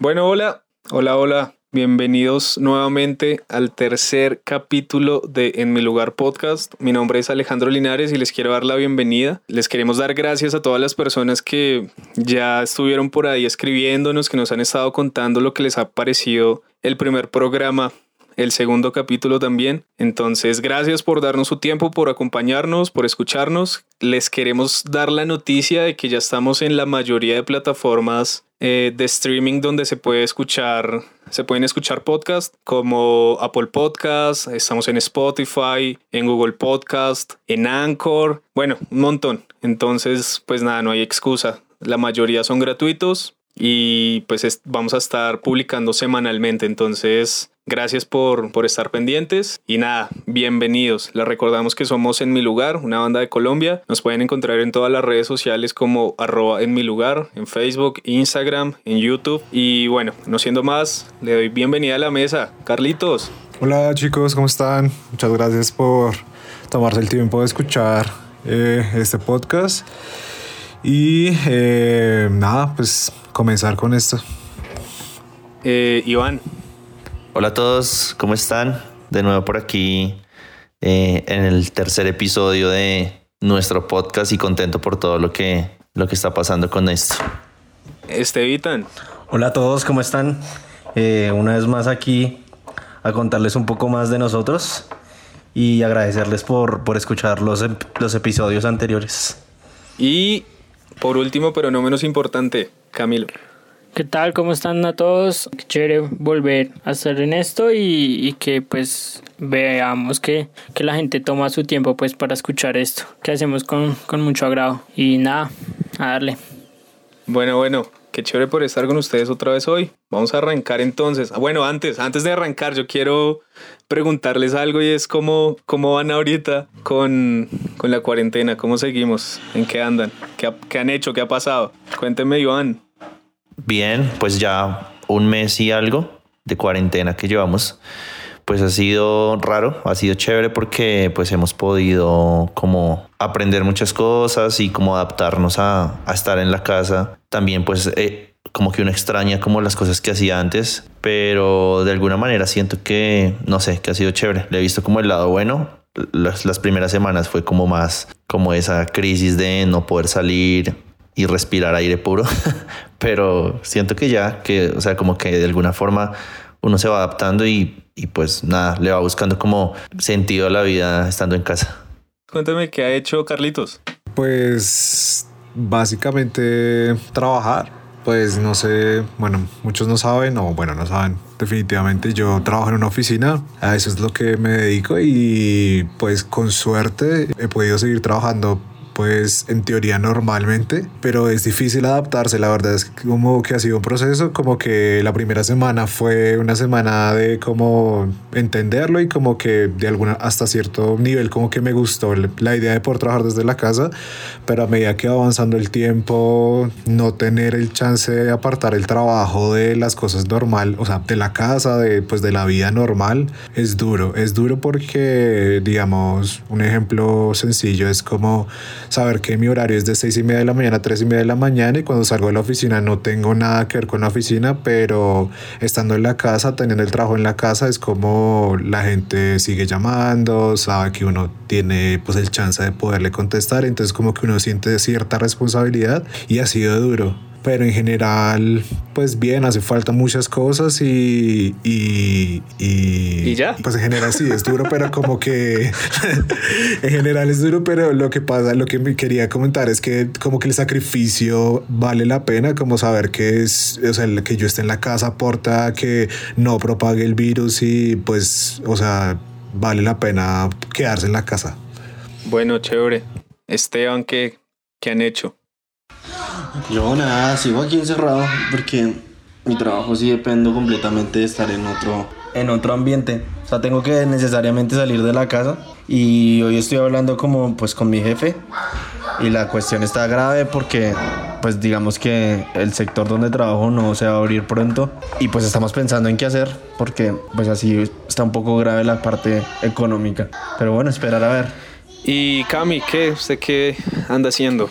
Bueno, hola, hola, hola. Bienvenidos nuevamente al tercer capítulo de En mi lugar podcast. Mi nombre es Alejandro Linares y les quiero dar la bienvenida. Les queremos dar gracias a todas las personas que ya estuvieron por ahí escribiéndonos, que nos han estado contando lo que les ha parecido el primer programa el segundo capítulo también. Entonces, gracias por darnos su tiempo, por acompañarnos, por escucharnos. Les queremos dar la noticia de que ya estamos en la mayoría de plataformas eh, de streaming donde se puede escuchar, se pueden escuchar podcasts como Apple Podcasts, estamos en Spotify, en Google Podcast, en Anchor, bueno, un montón. Entonces, pues nada, no hay excusa. La mayoría son gratuitos y pues vamos a estar publicando semanalmente. Entonces, Gracias por, por estar pendientes y nada, bienvenidos. Les recordamos que somos En Mi Lugar, una banda de Colombia. Nos pueden encontrar en todas las redes sociales como arroba en mi lugar, en Facebook, Instagram, en YouTube. Y bueno, no siendo más, le doy bienvenida a la mesa. Carlitos. Hola chicos, ¿cómo están? Muchas gracias por tomarse el tiempo de escuchar eh, este podcast. Y eh, nada, pues comenzar con esto. Eh, Iván, Hola a todos, ¿cómo están? De nuevo por aquí eh, en el tercer episodio de nuestro podcast y contento por todo lo que, lo que está pasando con esto. Estevitan. Hola a todos, ¿cómo están? Eh, una vez más aquí a contarles un poco más de nosotros y agradecerles por, por escuchar los, los episodios anteriores. Y por último, pero no menos importante, Camilo. ¿Qué tal? ¿Cómo están a todos? Qué chévere volver a estar en esto y, que pues veamos que, la gente toma su tiempo pues para escuchar esto, que hacemos con, mucho agrado. Y nada, a darle. Bueno, bueno, qué chévere por estar con ustedes otra vez hoy. Vamos a arrancar entonces. Ah, bueno, antes, antes de arrancar, yo quiero preguntarles algo y es cómo, cómo van ahorita con, con la cuarentena, cómo seguimos, en qué andan, qué, qué han hecho, qué ha pasado. Cuénteme, Iván. Bien, pues ya un mes y algo de cuarentena que llevamos, pues ha sido raro, ha sido chévere porque pues hemos podido como aprender muchas cosas y como adaptarnos a, estar en la casa. También pues eh, como que uno extraña como las cosas que hacía antes, pero de alguna manera siento que, no sé, que ha sido chévere. Le he visto como el lado bueno. Las, las primeras semanas fue como más como esa crisis de no poder salir, y respirar aire puro, pero siento que ya, que, o sea, como que de alguna forma uno se va adaptando y, y pues nada, le va buscando como sentido a la vida estando en casa. Cuéntame qué ha hecho Carlitos. Pues básicamente trabajar. Pues no sé, bueno, muchos no saben, o bueno, no saben. Definitivamente yo trabajo en una oficina, a eso es lo que me dedico y pues con suerte he podido seguir trabajando pues en teoría normalmente, pero es difícil adaptarse, la verdad es como que ha sido un proceso, como que la primera semana fue una semana de como entenderlo y como que de alguna hasta cierto nivel como que me gustó la idea de poder trabajar desde la casa, pero a medida que va avanzando el tiempo, no tener el chance de apartar el trabajo de las cosas normal, o sea, de la casa, de pues de la vida normal, es duro, es duro porque digamos, un ejemplo sencillo es como saber que mi horario es de seis y media de la mañana a tres y media de la mañana y cuando salgo de la oficina no tengo nada que ver con la oficina, pero estando en la casa, teniendo el trabajo en la casa, es como la gente sigue llamando, sabe que uno tiene pues el chance de poderle contestar, entonces como que uno siente cierta responsabilidad y ha sido duro pero en general, pues bien, hace falta muchas cosas y. Y, y, ya. Pues en general sí, es duro, pero como que. en general es duro, pero lo que pasa, lo que me quería comentar es que, como que el sacrificio vale la pena, como saber que es. O sea, que yo esté en la casa aporta que no propague el virus y, pues, o sea, vale la pena quedarse en la casa. Bueno, chévere. Esteban, ¿qué, qué han hecho? Yo nada, sigo aquí encerrado porque mi trabajo sí dependo completamente de estar en otro, en otro ambiente. O sea, tengo que necesariamente salir de la casa y hoy estoy hablando como pues con mi jefe y la cuestión está grave porque pues digamos que el sector donde trabajo no se va a abrir pronto y pues estamos pensando en qué hacer porque pues así está un poco grave la parte económica. Pero bueno, esperar a ver. Y Cami, ¿qué? ¿Usted qué anda haciendo?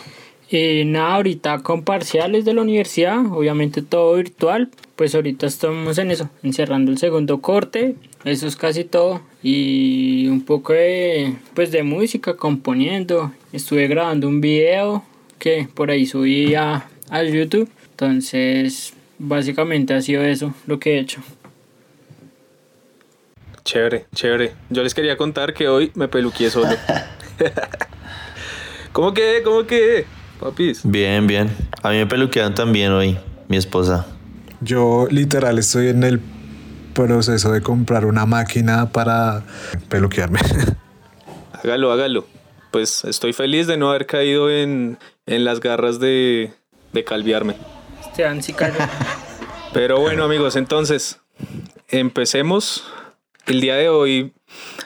Eh, nada, ahorita con parciales de la universidad, obviamente todo virtual, pues ahorita estamos en eso, encerrando el segundo corte, eso es casi todo, y un poco de, pues de música, componiendo, estuve grabando un video que por ahí subí a, a YouTube, entonces básicamente ha sido eso lo que he hecho. Chévere, chévere. Yo les quería contar que hoy me peluqué solo. ¿Cómo que? ¿Cómo que? Papis. Bien, bien. A mí me peluquearon también hoy, mi esposa. Yo literal estoy en el proceso de comprar una máquina para peluquearme. Hágalo, hágalo. Pues estoy feliz de no haber caído en, en las garras de, de calviarme. Esteban sí cayó. Pero bueno amigos, entonces empecemos. El día de hoy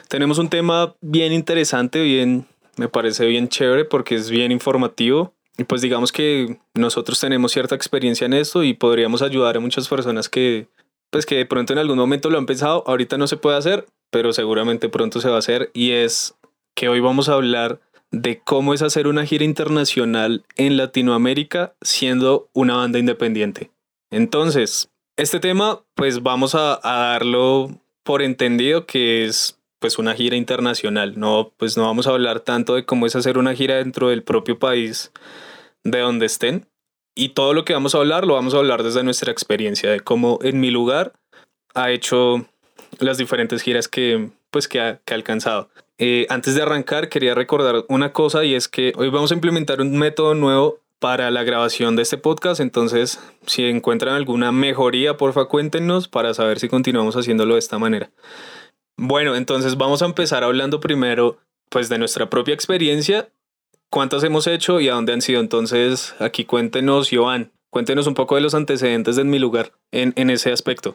tenemos un tema bien interesante, bien, me parece bien chévere porque es bien informativo. Y pues digamos que nosotros tenemos cierta experiencia en esto y podríamos ayudar a muchas personas que, pues que de pronto en algún momento lo han pensado, ahorita no se puede hacer, pero seguramente pronto se va a hacer. Y es que hoy vamos a hablar de cómo es hacer una gira internacional en Latinoamérica siendo una banda independiente. Entonces, este tema, pues vamos a, a darlo por entendido que es pues una gira internacional. No, pues no vamos a hablar tanto de cómo es hacer una gira dentro del propio país de donde estén. Y todo lo que vamos a hablar lo vamos a hablar desde nuestra experiencia, de cómo en mi lugar ha hecho las diferentes giras que, pues, que, ha, que ha alcanzado. Eh, antes de arrancar, quería recordar una cosa y es que hoy vamos a implementar un método nuevo para la grabación de este podcast. Entonces, si encuentran alguna mejoría, porfa, cuéntenos para saber si continuamos haciéndolo de esta manera. Bueno, entonces vamos a empezar hablando primero, pues, de nuestra propia experiencia, cuántas hemos hecho y a dónde han sido. Entonces, aquí cuéntenos, Joan, cuéntenos un poco de los antecedentes de mi lugar en, en ese aspecto.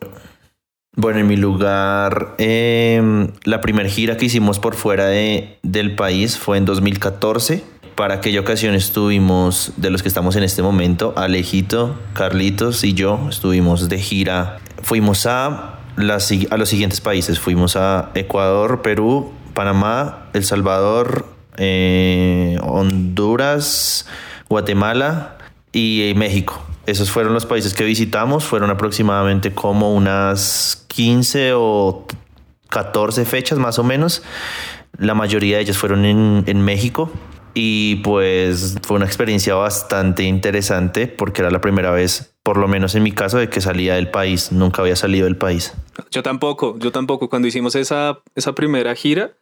Bueno, en mi lugar, eh, la primera gira que hicimos por fuera de, del país fue en 2014 para aquella ocasión estuvimos, de los que estamos en este momento, Alejito, Carlitos y yo estuvimos de gira. Fuimos a, a los siguientes países. Fuimos a Ecuador, Perú, Panamá, El Salvador, eh, Honduras, Guatemala y México. Esos fueron los países que visitamos. Fueron aproximadamente como unas 15 o 14 fechas más o menos. La mayoría de ellas fueron en, en México y pues fue una experiencia bastante interesante porque era la primera vez, por lo menos en mi caso, de que salía del país. Nunca había salido del país. Yo tampoco, yo tampoco. Cuando hicimos esa, esa primera gira,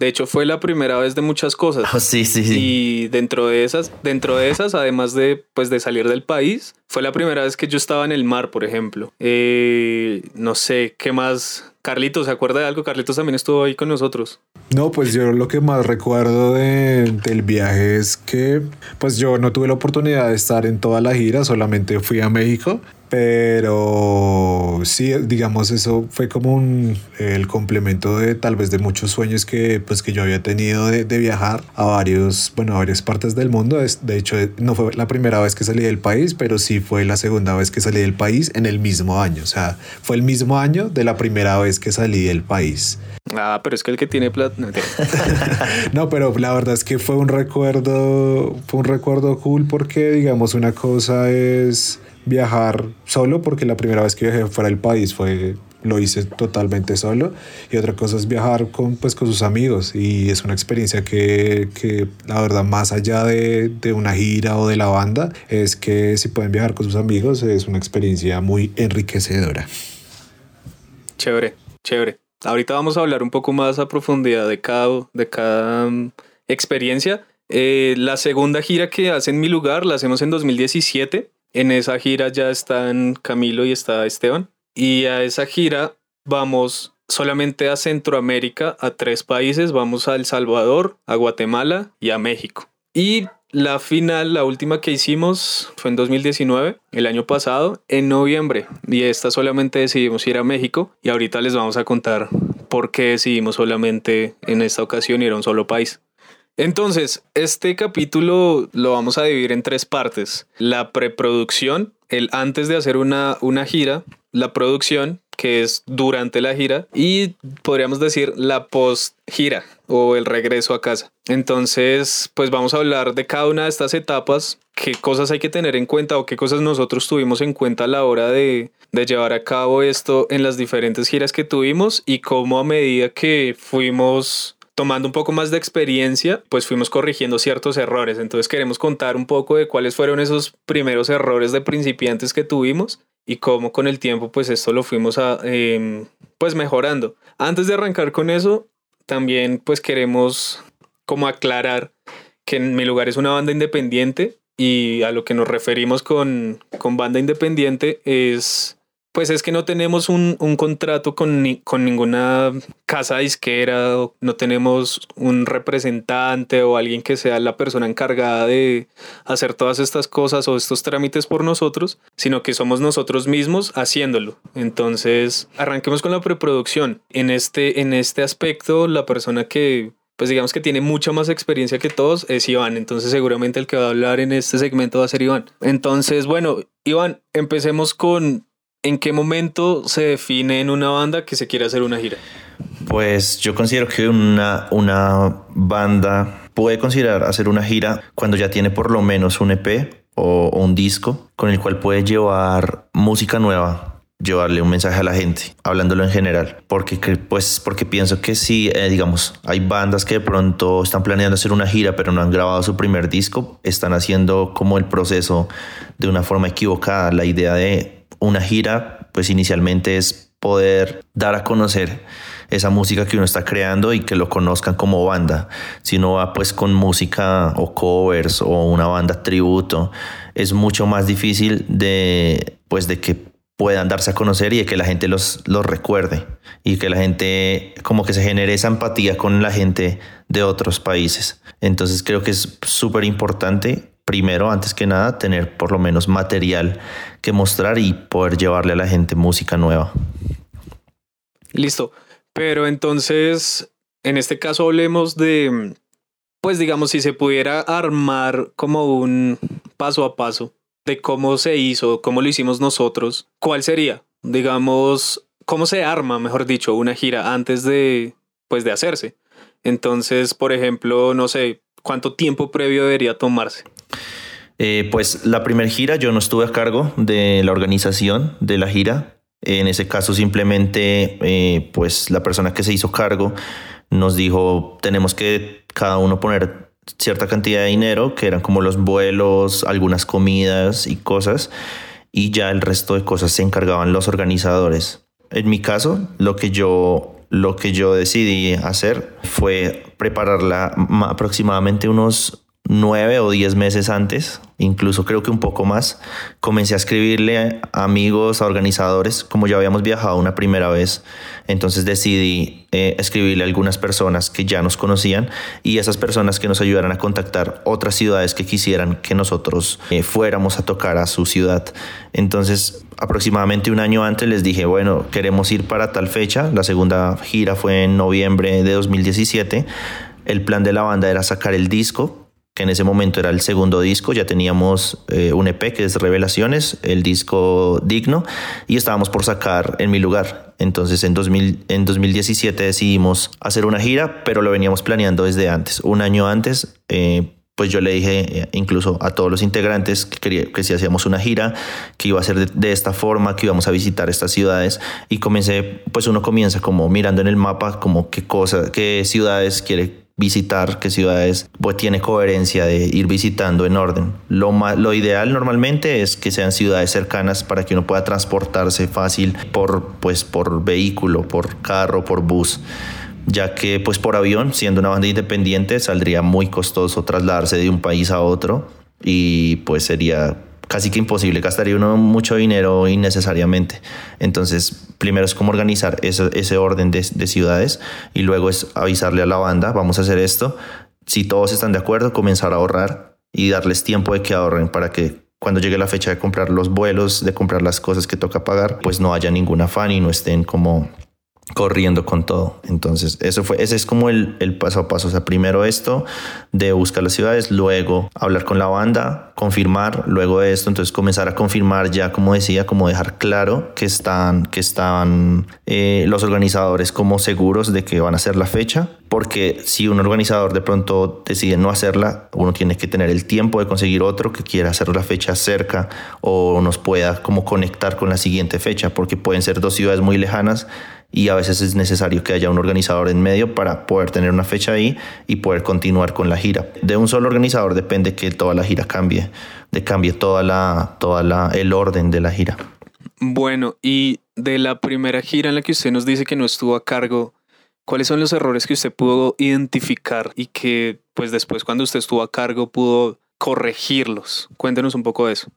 de hecho fue la primera vez de muchas cosas. Oh, sí, sí, sí. Y dentro de esas, dentro de esas, además de pues de salir del país, fue la primera vez que yo estaba en el mar, por ejemplo. Eh, no sé qué más. Carlitos, ¿se acuerda de algo? Carlitos también estuvo ahí con nosotros. No, pues yo lo que más recuerdo de, del viaje es que pues yo no tuve la oportunidad de estar en toda la gira, solamente fui a México, pero sí, digamos, eso fue como un, el complemento de tal vez de muchos sueños que pues que yo había tenido de, de viajar a varios, bueno, a varias partes del mundo. De hecho, no fue la primera vez que salí del país, pero sí fue la segunda vez que salí del país en el mismo año. O sea, fue el mismo año de la primera vez que salí del país. Ah, pero es que el que tiene plata. No, no, pero la verdad es que fue un recuerdo, fue un recuerdo cool porque, digamos, una cosa es viajar solo, porque la primera vez que viajé fuera del país fue lo hice totalmente solo y otra cosa es viajar con pues con sus amigos y es una experiencia que, que la verdad más allá de, de, una gira o de la banda es que si pueden viajar con sus amigos es una experiencia muy enriquecedora chévere chévere Ahorita vamos a hablar un poco más a profundidad de cada, de cada um, experiencia. Eh, la segunda gira que hace en mi lugar la hacemos en 2017. En esa gira ya están Camilo y está Esteban. Y a esa gira vamos solamente a Centroamérica, a tres países. Vamos a El Salvador, a Guatemala y a México. Y la final, la última que hicimos fue en 2019, el año pasado, en noviembre. Y esta solamente decidimos ir a México y ahorita les vamos a contar por qué decidimos solamente en esta ocasión ir a un solo país. Entonces, este capítulo lo vamos a dividir en tres partes. La preproducción, el antes de hacer una, una gira, la producción, que es durante la gira, y podríamos decir la post gira o el regreso a casa. Entonces, pues vamos a hablar de cada una de estas etapas, qué cosas hay que tener en cuenta o qué cosas nosotros tuvimos en cuenta a la hora de, de llevar a cabo esto en las diferentes giras que tuvimos y cómo a medida que fuimos tomando un poco más de experiencia, pues fuimos corrigiendo ciertos errores. Entonces queremos contar un poco de cuáles fueron esos primeros errores de principiantes que tuvimos y cómo con el tiempo pues esto lo fuimos a, em, pues mejorando. Antes de arrancar con eso, también pues queremos como aclarar que en mi lugar es una banda independiente y a lo que nos referimos con, con banda independiente es pues es que no tenemos un, contrato con, con ninguna casa disquera, no tenemos un representante o alguien que sea la persona encargada de hacer todas estas cosas o estos trámites por nosotros, sino que somos nosotros mismos haciéndolo. Entonces, arranquemos con la preproducción. En este, en este aspecto, la persona que pues digamos que tiene mucha más experiencia que todos, es Iván. Entonces seguramente el que va a hablar en este segmento va a ser Iván. Entonces, bueno, Iván, empecemos con ¿En qué momento se define en una banda que se quiere hacer una gira? Pues yo considero que una, una banda puede considerar hacer una gira cuando ya tiene por lo menos un EP o, un disco con el cual puede llevar música nueva, llevarle un mensaje a la gente, hablándolo en general, porque pues porque pienso que si eh, digamos hay bandas que de pronto están planeando hacer una gira pero no han grabado su primer disco, están haciendo como el proceso de una forma equivocada, la idea de una gira, pues inicialmente es poder dar a conocer esa música que uno está creando y que lo conozcan como banda. Si uno va pues con música o covers o una banda tributo, es mucho más difícil de pues de que puedan darse a conocer y de que la gente los, los recuerde y que la gente como que se genere esa empatía con la gente de otros países. Entonces creo que es súper importante primero, antes que nada, tener por lo menos material que mostrar y poder llevarle a la gente música nueva. Listo. Pero entonces, en este caso hablemos de, pues digamos, si se pudiera armar como un paso a paso de cómo se hizo, cómo lo hicimos nosotros, ¿cuál sería? Digamos, ¿cómo se arma, mejor dicho, una gira antes de, pues, de hacerse? Entonces, por ejemplo, no sé, ¿cuánto tiempo previo debería tomarse? Eh, pues la primera gira yo no estuve a cargo de la organización de la gira. En ese caso simplemente eh, pues la persona que se hizo cargo nos dijo tenemos que cada uno poner cierta cantidad de dinero que eran como los vuelos, algunas comidas y cosas y ya el resto de cosas se encargaban los organizadores. En mi caso, lo que yo lo que yo decidí hacer fue prepararla aproximadamente unos nueve o diez meses antes, incluso creo que un poco más, comencé a escribirle a amigos, a organizadores, como ya habíamos viajado una primera vez, entonces decidí eh, escribirle a algunas personas que ya nos conocían y esas personas que nos ayudaran a contactar otras ciudades que quisieran que nosotros eh, fuéramos a tocar a su ciudad. Entonces, aproximadamente un año antes les dije, bueno, queremos ir para tal fecha, la segunda gira fue en noviembre de 2017. El plan de la banda era sacar el disco que en ese momento era el segundo disco, ya teníamos eh, un EP que es Revelaciones, el disco Digno, y estábamos por sacar En mi lugar. Entonces en, 2000, en 2017 decidimos hacer una gira, pero lo veníamos planeando desde antes. Un año antes, eh, pues yo le dije eh, incluso a todos los integrantes que, quería, que si hacíamos una gira, que iba a ser de, esta forma, que íbamos a visitar estas ciudades y comencé, pues uno comienza como mirando en el mapa como qué cosas, qué ciudades quiere visitar, qué ciudades pues tiene coherencia de ir visitando en orden. Lo, lo ideal normalmente es que sean ciudades cercanas para que uno pueda transportarse fácil por, pues, por vehículo, por carro, por bus ya que pues por avión, siendo una banda independiente, saldría muy costoso trasladarse de un país a otro y pues sería casi que imposible, gastaría uno mucho dinero innecesariamente. Entonces, primero es como organizar ese, orden de, de, ciudades y luego es avisarle a la banda, vamos a hacer esto. Si todos están de acuerdo, comenzar a ahorrar y darles tiempo de que ahorren para que cuando llegue la fecha de comprar los vuelos, de comprar las cosas que toca pagar, pues no haya ningún afán y no estén como corriendo con todo. Entonces, eso fue, ese es como el, el, paso a paso. O sea, primero esto de buscar las ciudades, luego hablar con la banda, confirmar, luego esto, entonces comenzar a confirmar ya, como decía, como dejar claro que están, que están eh, los organizadores como seguros de que van a hacer la fecha. Porque si un organizador de pronto decide no hacerla, uno tiene que tener el tiempo de conseguir otro que quiera hacer la fecha cerca o nos pueda como conectar con la siguiente fecha, porque pueden ser dos ciudades muy lejanas y a veces es necesario que haya un organizador en medio para poder tener una fecha ahí y poder continuar con la gira. De un solo organizador depende que toda la gira cambie, de cambie toda la, toda la, el orden de la gira. Bueno, y de la primera gira en la que usted nos dice que no estuvo a cargo, ¿cuáles son los errores que usted pudo identificar y que pues después cuando usted estuvo a cargo pudo corregirlos? Cuéntenos un poco de eso.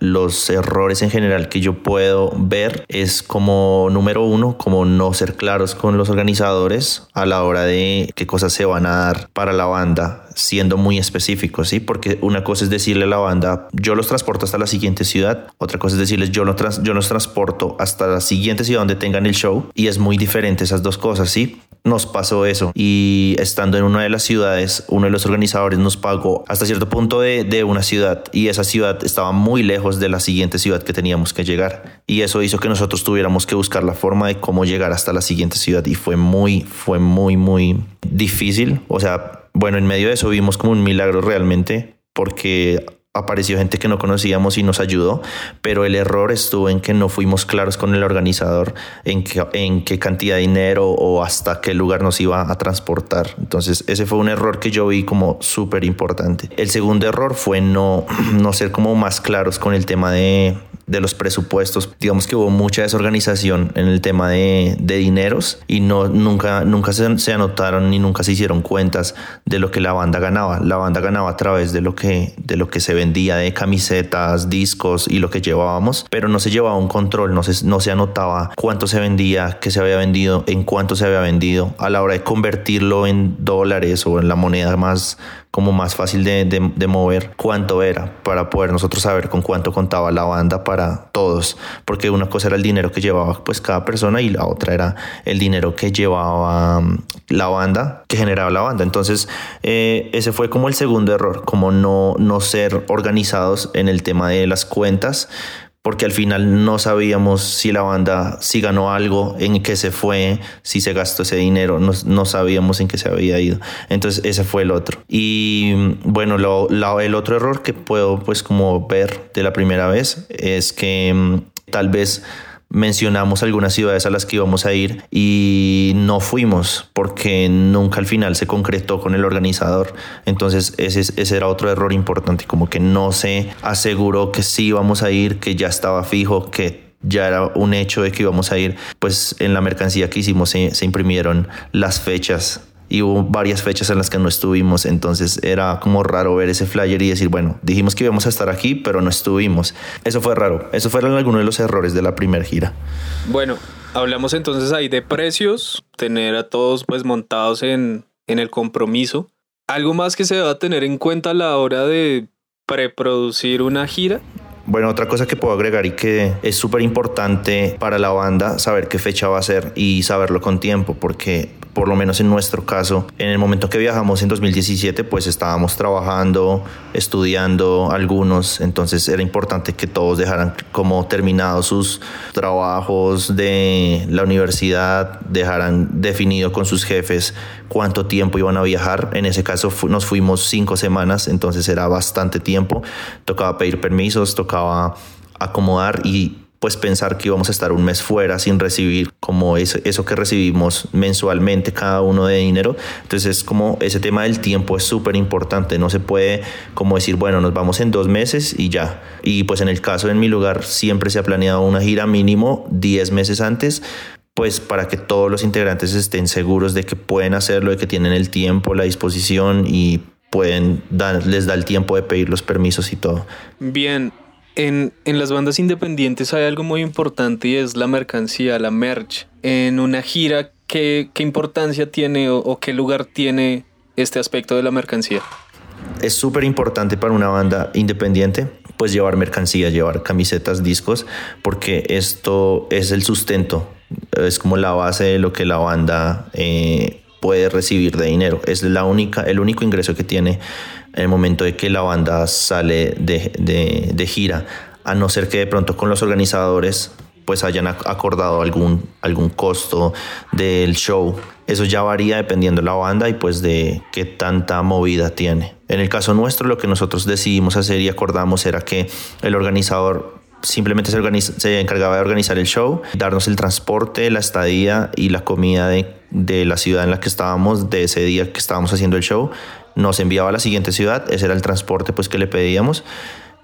Los errores en general que yo puedo ver es como número uno, como no ser claros con los organizadores a la hora de qué cosas se van a dar para la banda, siendo muy específicos, ¿sí? Porque una cosa es decirle a la banda, yo los transporto hasta la siguiente ciudad, otra cosa es decirles, yo, no yo los transporto hasta la siguiente ciudad donde tengan el show, y es muy diferente esas dos cosas, ¿sí? Nos pasó eso, y estando en una de las ciudades, uno de los organizadores nos pagó hasta cierto punto de, de una ciudad, y esa ciudad estaba muy lejos de la siguiente ciudad que teníamos que llegar. Y eso hizo que nosotros tuviéramos que buscar la forma de cómo llegar hasta la siguiente ciudad. Y fue muy, fue muy, muy difícil. O sea, bueno, en medio de eso vimos como un milagro realmente, porque apareció gente que no conocíamos y nos ayudó, pero el error estuvo en que no fuimos claros con el organizador en qué, cantidad de dinero o hasta qué lugar nos iba a transportar. Entonces ese fue un error que yo vi como súper importante. El segundo error fue no, no ser como más claros con el tema de, de los presupuestos. Digamos que hubo mucha desorganización en el tema de, de dineros y no, nunca, nunca se, se, anotaron ni nunca se hicieron cuentas de lo que la banda ganaba. La banda ganaba a través de lo que, de lo que se vendía de camisetas, discos y lo que llevábamos, pero no se llevaba un control, no se, no se anotaba cuánto se vendía, qué se había vendido, en cuánto se había vendido. A la hora de convertirlo en dólares o en la moneda más como más fácil de, de, mover cuánto era para poder nosotros saber con cuánto contaba la banda para todos. Porque una cosa era el dinero que llevaba pues cada persona y la otra era el dinero que llevaba um, la banda que generaba la banda. Entonces eh, ese fue como el segundo error como no, no ser organizados en el tema de las cuentas porque al final no sabíamos si la banda, si ganó algo, en qué se fue, si se gastó ese dinero, no, no sabíamos en qué se había ido. Entonces ese fue el otro. Y bueno, el otro error que puedo pues como ver de la primera vez es que mm, tal vez mencionamos algunas ciudades a las que íbamos a ir y no fuimos porque nunca al final se concretó con el organizador. Entonces ese, era otro error importante, como que no se aseguró que sí íbamos a ir, que ya estaba fijo, que ya era un hecho de que íbamos a ir, pues en la mercancía que hicimos se imprimieron las fechas y hubo varias fechas en las que no estuvimos, entonces era como raro ver ese flyer y decir, bueno, dijimos que íbamos a estar aquí, pero no estuvimos. Eso fue raro, eso fueron algunos de los errores de la primera gira. Bueno, hablamos entonces ahí de precios, tener a todos pues montados en, en el compromiso. ¿Algo más que se va a tener en cuenta a la hora de preproducir una gira? Bueno, otra cosa que puedo agregar y que es súper importante para la banda saber qué fecha va a ser y saberlo con tiempo, porque por lo menos en nuestro caso, en el momento que viajamos en 2017, pues estábamos trabajando, estudiando algunos, entonces era importante que todos dejaran como terminados sus trabajos de la universidad, dejaran definido con sus jefes cuánto tiempo iban a viajar. En ese caso nos fuimos cinco semanas, entonces era bastante tiempo. Tocaba pedir permisos, tocaba acomodar y pues pensar que íbamos a estar un mes fuera sin recibir como eso, eso que recibimos mensualmente cada uno de dinero. Entonces es como ese tema del tiempo es súper importante. No se puede como decir, bueno, nos vamos en dos meses y ya. Y pues en el caso en mi lugar siempre se ha planeado una gira mínimo 10 meses antes pues para que todos los integrantes estén seguros de que pueden hacerlo, de que tienen el tiempo, la disposición y pueden dar, les da el tiempo de pedir los permisos y todo. Bien, en, en, las bandas independientes hay algo muy importante y es la mercancía, la merch. En una gira, ¿qué, qué importancia tiene o, o, qué lugar tiene este aspecto de la mercancía? Es súper importante para una banda independiente, pues llevar mercancía, llevar camisetas, discos, porque esto es el sustento es como la base de lo que la banda eh, puede recibir de dinero. Es la única, el único ingreso que tiene en el momento de que la banda sale de, de, gira, a no ser que de pronto con los organizadores pues hayan acordado algún, algún costo del show. Eso ya varía dependiendo de la banda y pues de qué tanta movida tiene. En el caso nuestro, lo que nosotros decidimos hacer y acordamos era que el organizador simplemente se, se encargaba de organizar el show, darnos el transporte, la estadía y la comida de, de la ciudad en la que estábamos, de ese día que estábamos haciendo el show. Nos enviaba a la siguiente ciudad, ese era el transporte pues que le pedíamos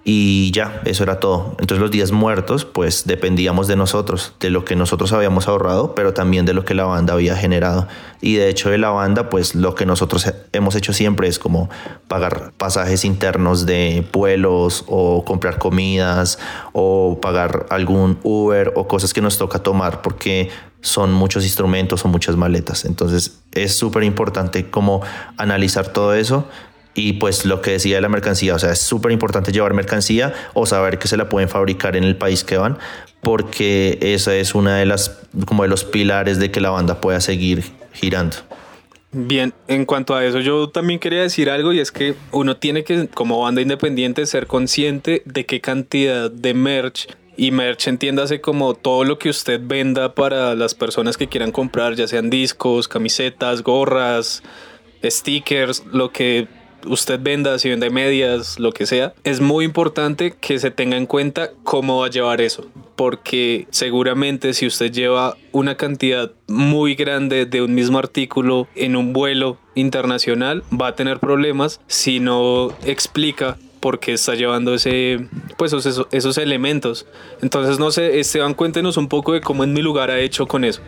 y ya, eso era todo. Entonces los días muertos, pues dependíamos de nosotros, de lo que nosotros habíamos ahorrado, pero también de lo que la banda había generado. Y de hecho de la banda, pues lo que nosotros hemos hecho siempre es como pagar pasajes internos de vuelos o comprar comidas o pagar algún Uber o cosas que nos toca tomar porque son muchos instrumentos o muchas maletas. Entonces es súper importante como analizar todo eso y pues lo que decía de la mercancía, o sea, es súper importante llevar mercancía o saber que se la pueden fabricar en el país que van, porque esa es una de las, como de los pilares de que la banda pueda seguir girando. Bien, en cuanto a eso, yo también quería decir algo y es que uno tiene que, como banda independiente, ser consciente de qué cantidad de merch y merch entiéndase como todo lo que usted venda para las personas que quieran comprar, ya sean discos, camisetas, gorras, stickers, lo que usted venda, si vende medias, lo que sea, es muy importante que se tenga en cuenta cómo va a llevar eso. Porque seguramente si usted lleva una cantidad muy grande de un mismo artículo en un vuelo internacional, va a tener problemas si no explica por qué está llevando ese, pues esos, esos elementos. Entonces, no sé, Esteban, cuéntenos un poco de cómo en mi lugar ha hecho con eso.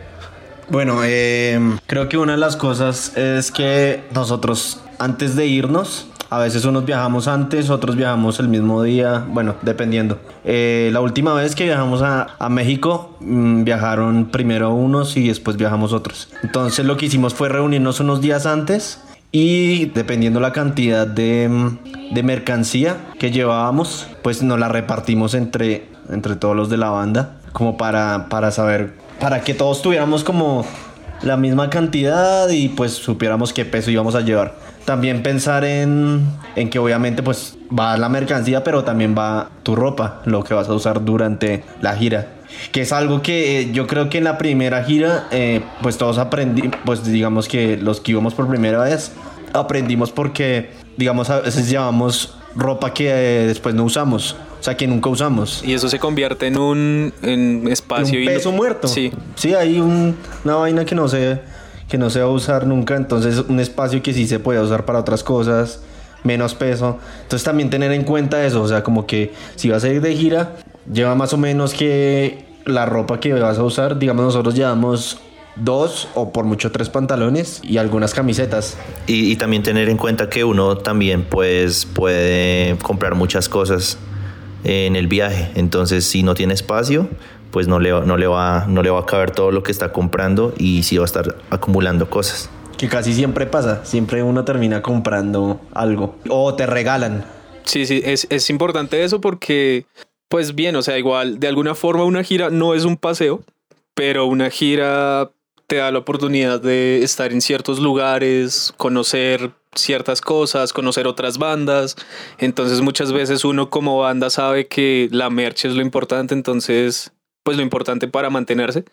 Bueno, eh, creo que una de las cosas es que nosotros antes de irnos, a veces unos viajamos antes, otros viajamos el mismo día, bueno, dependiendo. Eh, la última vez que viajamos a, a México, mmm, viajaron primero unos y después viajamos otros. Entonces lo que hicimos fue reunirnos unos días antes y dependiendo la cantidad de, de mercancía que llevábamos, pues nos la repartimos entre, entre todos los de la banda, como para, para saber, para que todos tuviéramos como la misma cantidad y pues supiéramos qué peso íbamos a llevar. También pensar en, en que obviamente pues va la mercancía, pero también va tu ropa, lo que vas a usar durante la gira. Que es algo que eh, yo creo que en la primera gira, eh, pues todos aprendimos, pues digamos que los que íbamos por primera vez, aprendimos porque, digamos, a veces llevamos ropa que eh, después no usamos. O sea, que nunca usamos. Y eso se convierte en un en espacio. un peso y muerto. Sí. Sí, hay un, una vaina que no se que no se va a usar nunca, entonces un espacio que sí se puede usar para otras cosas, menos peso. Entonces también tener en cuenta eso, o sea, como que si vas a ir de gira, lleva más o menos que la ropa que vas a usar, digamos nosotros llevamos dos o por mucho tres pantalones y algunas camisetas. Y, y, también tener en cuenta que uno también pues, puede comprar muchas cosas en el viaje. Entonces, si no tiene espacio, pues no le, no, le va, no le va a caber todo lo que está comprando y sí va a estar acumulando cosas. Que casi siempre pasa, siempre uno termina comprando algo o te regalan. Sí, sí, es, es importante eso porque, pues bien, o sea, igual, de alguna forma una gira no es un paseo, pero una gira te da la oportunidad de estar en ciertos lugares, conocer ciertas cosas, conocer otras bandas. Entonces muchas veces uno como banda sabe que la merch es lo importante, entonces pues lo importante para mantenerse.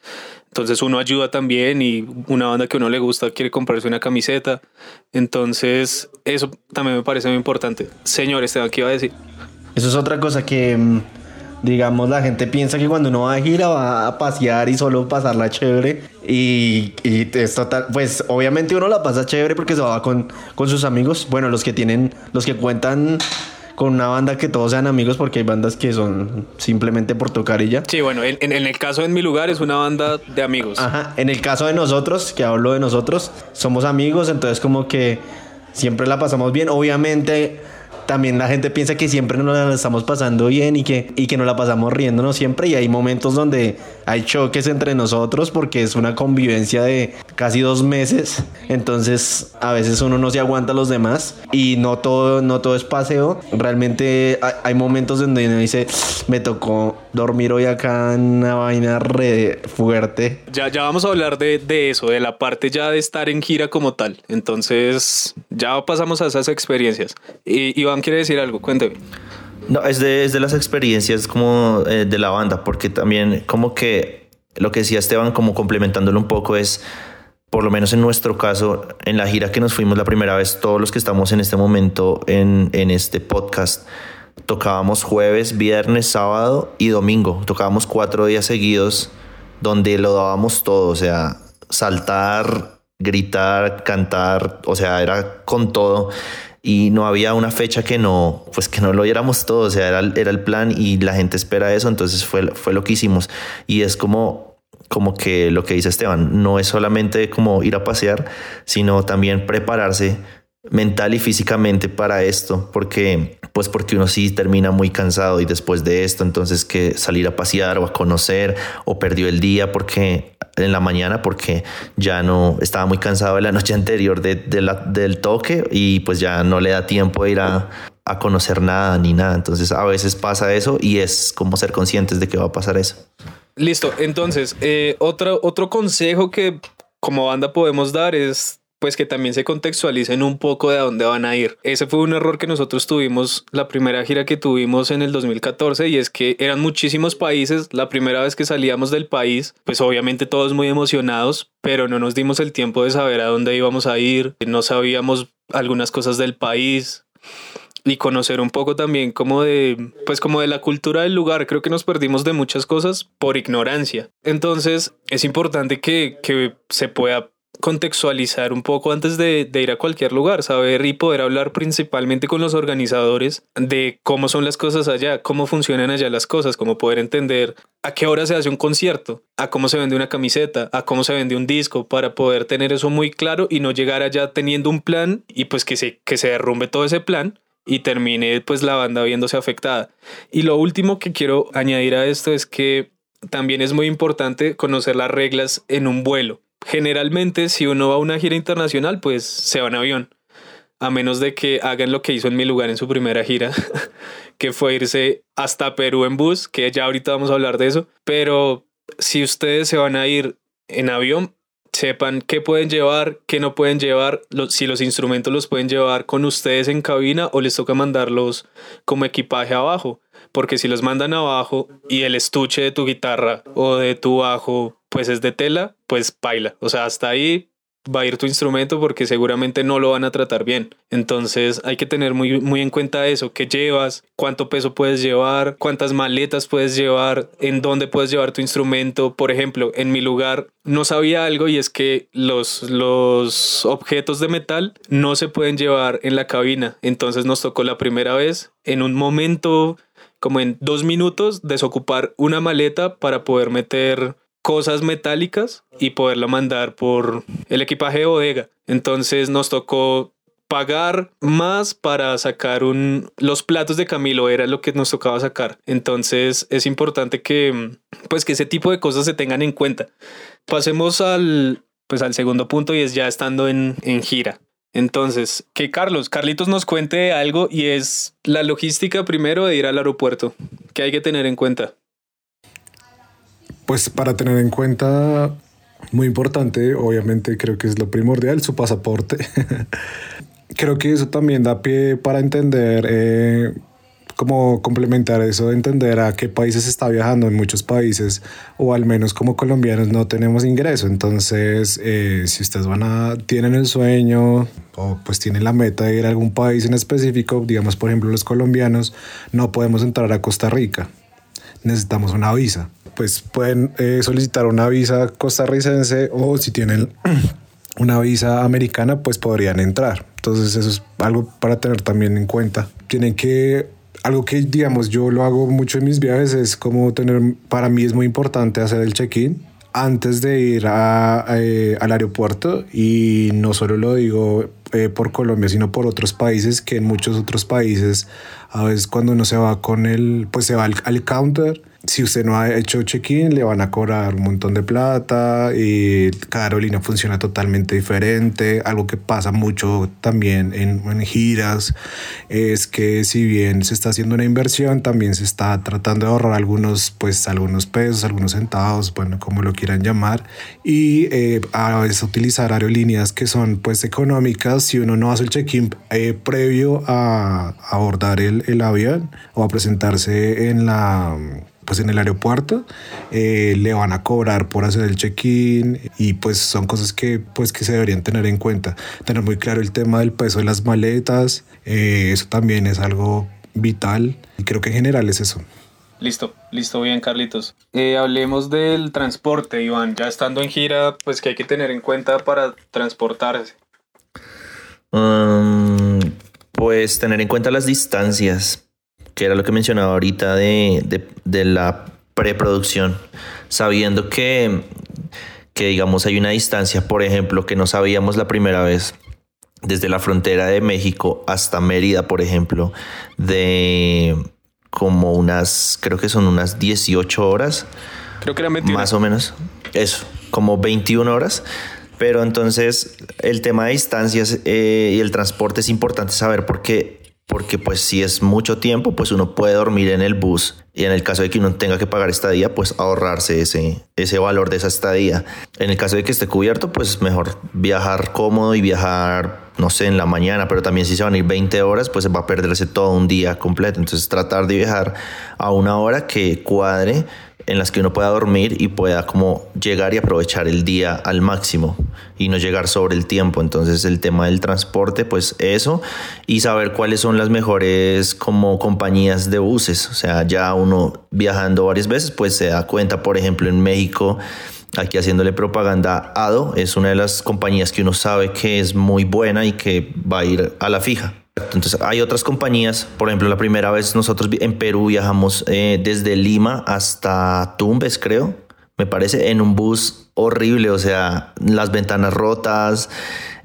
Entonces uno ayuda también y una banda que a uno le gusta quiere comprarse una camiseta. Entonces eso también me parece muy importante. Señor Esteban, ¿qué iba a decir? Eso es otra cosa que, mm, digamos, la gente piensa que cuando uno va a gira va a pasear y solo pasarla chévere. Y, y es total, pues obviamente uno la pasa chévere porque se va con, con sus amigos. Bueno, los que tienen, los que cuentan con una banda que todos sean amigos porque hay bandas que son simplemente por tocar y ya. Sí, bueno, en, en, el caso en mi lugar es una banda de amigos. Ajá, en el caso de nosotros, que hablo de nosotros, somos amigos, entonces como que siempre la pasamos bien. Obviamente también la gente piensa que siempre nos la estamos pasando bien y que, y que nos la pasamos riéndonos siempre y hay momentos donde hay choques entre nosotros porque es una convivencia de casi dos meses, entonces a veces uno no se aguanta a los demás y no todo, no todo es paseo, realmente hay, momentos donde uno dice, me tocó dormir hoy acá en una vaina re fuerte. Ya, ya vamos a hablar de, de eso, de la parte ya de estar en gira como tal, entonces ya pasamos a esas experiencias. Y Iván quiere decir algo, cuénteme. No, es de, es de las experiencias como eh, de la banda, porque también como que lo que decía Esteban, como complementándolo un poco, es, por lo menos en nuestro caso, en la gira que nos fuimos la primera vez, todos los que estamos en este momento en, en este podcast, tocábamos jueves, viernes, sábado y domingo. Tocábamos cuatro días seguidos donde lo dábamos todo, o sea, saltar, gritar, cantar, o sea, era con todo y no había una fecha que no, pues que no lo diéramos todo, o sea, era, era el plan y la gente espera eso, entonces fue, fue lo que hicimos. Y es como como que lo que dice Esteban, no es solamente como ir a pasear, sino también prepararse mental y físicamente para esto, porque pues porque uno sí termina muy cansado y después de esto, entonces que salir a pasear o a conocer o perdió el día porque en la mañana porque ya no estaba muy cansado de la noche anterior de, del toque y pues ya no le da tiempo ir a, a conocer nada ni nada. Entonces a veces pasa eso y es como ser conscientes de que va a pasar eso. Listo, entonces eh, otro, otro consejo que como banda podemos dar es pues que también se contextualicen un poco de a dónde van a ir. Ese fue un error que nosotros tuvimos la primera gira que tuvimos en el 2014 y es que eran muchísimos países. La primera vez que salíamos del país, pues obviamente todos muy emocionados, pero no nos dimos el tiempo de saber a dónde íbamos a ir, no sabíamos algunas cosas del país y conocer un poco también como de pues como de la cultura del lugar creo que nos perdimos de muchas cosas por ignorancia entonces es importante que, que se pueda contextualizar un poco antes de, ir a cualquier lugar, saber y poder hablar principalmente con los organizadores de cómo son las cosas allá, cómo funcionan allá las cosas, cómo poder entender a qué hora se hace un concierto, a cómo se vende una camiseta, a cómo se vende un disco, para poder tener eso muy claro y no llegar allá teniendo un plan y pues que se, que se derrumbe todo ese plan y termine pues la banda viéndose afectada. Y lo último que quiero añadir a esto es que también es muy importante conocer las reglas en un vuelo generalmente si uno va a una gira internacional, pues se va en avión. A menos de que hagan lo que hizo en mi lugar en su primera gira, que fue irse hasta Perú en bus, que ya ahorita vamos a hablar de eso. Pero si ustedes se van a ir en avión, sepan qué pueden llevar, qué no pueden llevar, si los instrumentos los pueden llevar con ustedes en cabina o les toca mandarlos como equipaje abajo. Porque si los mandan abajo y el estuche de tu guitarra o de tu bajo pues es de tela, pues baila. O sea, hasta ahí va a ir tu instrumento porque seguramente no lo van a tratar bien. Entonces hay que tener muy, muy en cuenta eso, qué llevas, cuánto peso puedes llevar, cuántas maletas puedes llevar, en dónde puedes llevar tu instrumento. Por ejemplo, en mi lugar no sabía algo y es que los, los objetos de metal no se pueden llevar en la cabina. Entonces nos tocó la primera vez en un momento como en dos minutos desocupar una maleta para poder meter cosas metálicas y poderla mandar por el equipaje de bodega. Entonces nos tocó pagar más para sacar un los platos de Camilo era lo que nos tocaba sacar. Entonces es importante que pues que ese tipo de cosas se tengan en cuenta. Pasemos al pues al segundo punto y es ya estando en, en gira. Entonces, que Carlos, Carlitos nos cuente algo y es la logística primero de ir al aeropuerto. que hay que tener en cuenta? Pues para tener en cuenta, muy importante, obviamente creo que es lo primordial, su pasaporte. creo que eso también da pie para entender, eh, como complementar eso, entender a qué países está viajando. En muchos países, o al menos como colombianos, no tenemos ingreso. Entonces, eh, si ustedes van a, tienen el sueño o pues tienen la meta de ir a algún país en específico, digamos por ejemplo los colombianos, no podemos entrar a Costa Rica. Necesitamos una visa pues pueden eh, solicitar una visa costarricense o si tienen una visa americana, pues podrían entrar. Entonces eso es algo para tener también en cuenta. Tienen que, algo que digamos yo lo hago mucho en mis viajes es como tener, para mí es muy importante hacer el check-in antes de ir a, eh, al aeropuerto. Y no solo lo digo eh, por Colombia, sino por otros países que en muchos otros países a veces cuando uno se va con el, pues se va al, al counter si usted no ha hecho check-in, le van a cobrar un montón de plata y cada aerolínea funciona totalmente diferente. Algo que pasa mucho también en, en, giras es que si bien se está haciendo una inversión, también se está tratando de ahorrar algunos, pues, algunos pesos, algunos centavos, bueno, como lo quieran llamar, y eh, a veces utilizar aerolíneas que son pues económicas si uno no hace el check-in eh, previo a, abordar el, el avión o a presentarse en la pues en el aeropuerto eh, le van a cobrar por hacer el check-in y pues son cosas que pues que se deberían tener en cuenta tener muy claro el tema del peso de las maletas eh, eso también es algo vital y creo que en general es eso Listo, listo, bien, Carlitos. Eh, hablemos del transporte, Iván. Ya estando en gira, pues que hay que tener en cuenta para transportarse. Um, pues tener en cuenta las distancias que era lo que mencionaba ahorita de, de, de la preproducción, sabiendo que, que, digamos, hay una distancia, por ejemplo, que no sabíamos la primera vez, desde la frontera de México hasta Mérida, por ejemplo, de como unas, creo que son unas 18 horas. Creo que era 21. Más o menos. Eso, como 21 horas. Pero entonces el tema de distancias eh, y el transporte es importante saber porque porque pues si es mucho tiempo, pues uno puede dormir en el bus y en el caso de que uno tenga que pagar estadía, pues ahorrarse ese, ese valor de esa estadía. En el caso de que esté cubierto, pues mejor viajar cómodo y viajar, no sé, en la mañana, pero también si se van a ir 20 horas, pues va a perderse todo un día completo. Entonces tratar de viajar a una hora que cuadre en las que uno pueda dormir y pueda como llegar y aprovechar el día al máximo y no llegar sobre el tiempo. Entonces el tema del transporte, pues eso y saber cuáles son las mejores como compañías de buses. O sea, ya uno viajando varias veces, pues se da cuenta, por ejemplo, en México, aquí haciéndole propaganda, ADO es una de las compañías que uno sabe que es muy buena y que va a ir a la fija. Entonces hay otras compañías, por ejemplo, la primera vez nosotros en Perú viajamos eh, desde Lima hasta Tumbes, creo, me parece, en un bus horrible, o sea, las ventanas rotas,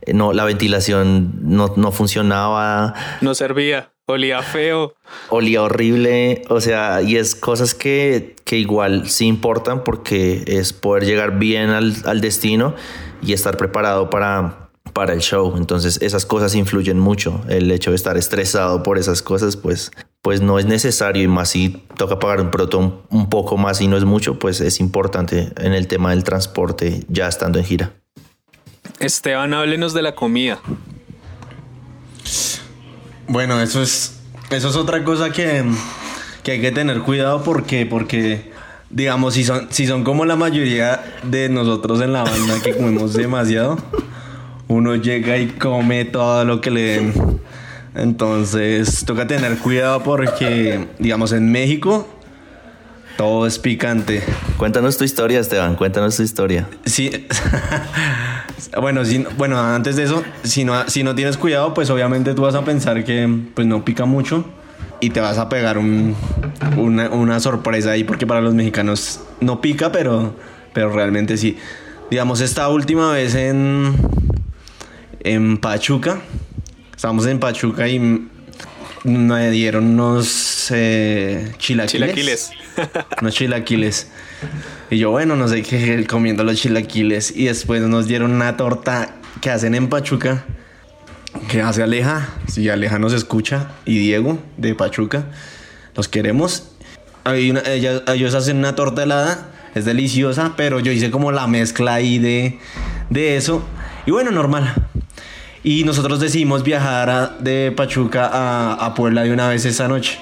eh, no, la ventilación no, no funcionaba. No servía, olía feo. Olía horrible, o sea, y es cosas que, que igual sí importan porque es poder llegar bien al, al destino y estar preparado para para el show. Entonces esas cosas influyen mucho. El hecho de estar estresado por esas cosas, pues, pues no es necesario y más si toca pagar un producto un, un poco más y no es mucho, pues es importante en el tema del transporte ya estando en gira. Esteban, háblenos de la comida. Bueno, eso es, eso es otra cosa que, que hay que tener cuidado porque, porque digamos, si son, si son como la mayoría de nosotros en la banda que comemos demasiado, uno llega y come todo lo que le den. Entonces, toca tener cuidado porque, digamos, en México todo es picante. Cuéntanos tu historia, Esteban, cuéntanos tu historia. Sí. bueno, si, bueno, antes de eso, si no, si no tienes cuidado, pues obviamente tú vas a pensar que pues no pica mucho y te vas a pegar un, una, una, sorpresa ahí porque para los mexicanos no pica, pero, pero realmente sí. Digamos, esta última vez en, en Pachuca. Estábamos en Pachuca y me dieron unos eh, chilaquiles. Chilaquiles. unos chilaquiles. Y yo, bueno, no sé qué, comiendo los chilaquiles. Y después nos dieron una torta que hacen en Pachuca, que hace Aleja. Si Aleja nos escucha, y Diego de Pachuca, los queremos. Una, ellos, ellos hacen una torta helada, es deliciosa, pero yo hice como la mezcla ahí de, de eso. Y bueno, normal. Y nosotros decidimos viajar a, de Pachuca a, a, Puebla de una vez esa noche.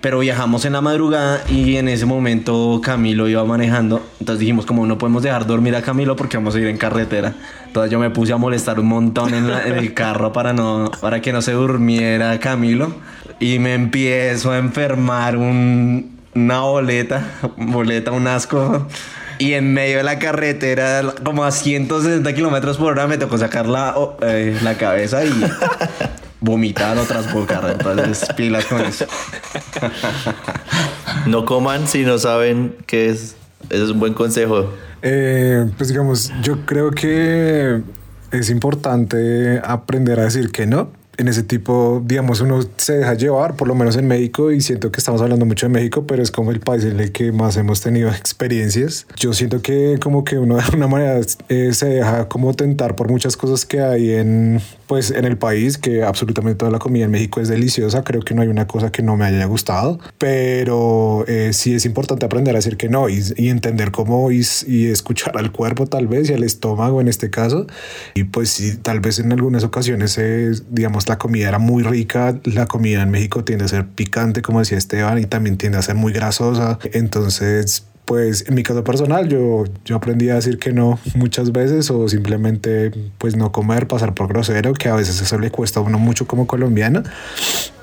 Pero viajamos en la madrugada y en ese momento Camilo iba manejando. Entonces dijimos como no podemos dejar dormir a Camilo porque vamos a ir en carretera. Entonces yo me puse a molestar un montón en, el carro para, no, para que no se durmiera Camilo. Y me empiezo a enfermar un, una boleta, boleta, un asco. Y en medio de la carretera, como a 160 kilómetros por hora, me tocó sacar la, eh, la cabeza y vomitar otras bocas. Entonces, pilas con eso. no coman si no saben qué es. Eso es un buen consejo. Eh, pues digamos, yo creo que es importante aprender a decir que no en ese tipo, digamos, uno se deja llevar, por lo menos en México, y siento que estamos hablando mucho de México, pero es como el país en el que más hemos tenido experiencias. Yo siento que como que uno de alguna manera eh, se deja como tentar por muchas cosas que hay en, pues, en el país, que absolutamente toda la comida en México es deliciosa, creo que no hay una cosa que no me haya gustado, pero eh, sí es importante aprender a decir que no y, y entender cómo y, y, escuchar al cuerpo tal vez y al estómago en este caso, y pues sí, tal vez en algunas ocasiones, eh, digamos, la comida era muy rica, la comida en México tiende a ser picante, como decía Esteban, y también tiende a ser muy grasosa. Entonces, pues en mi caso personal yo, yo aprendí a decir que no muchas veces o simplemente pues no comer, pasar por grosero, que a veces eso le cuesta a uno mucho como colombiana,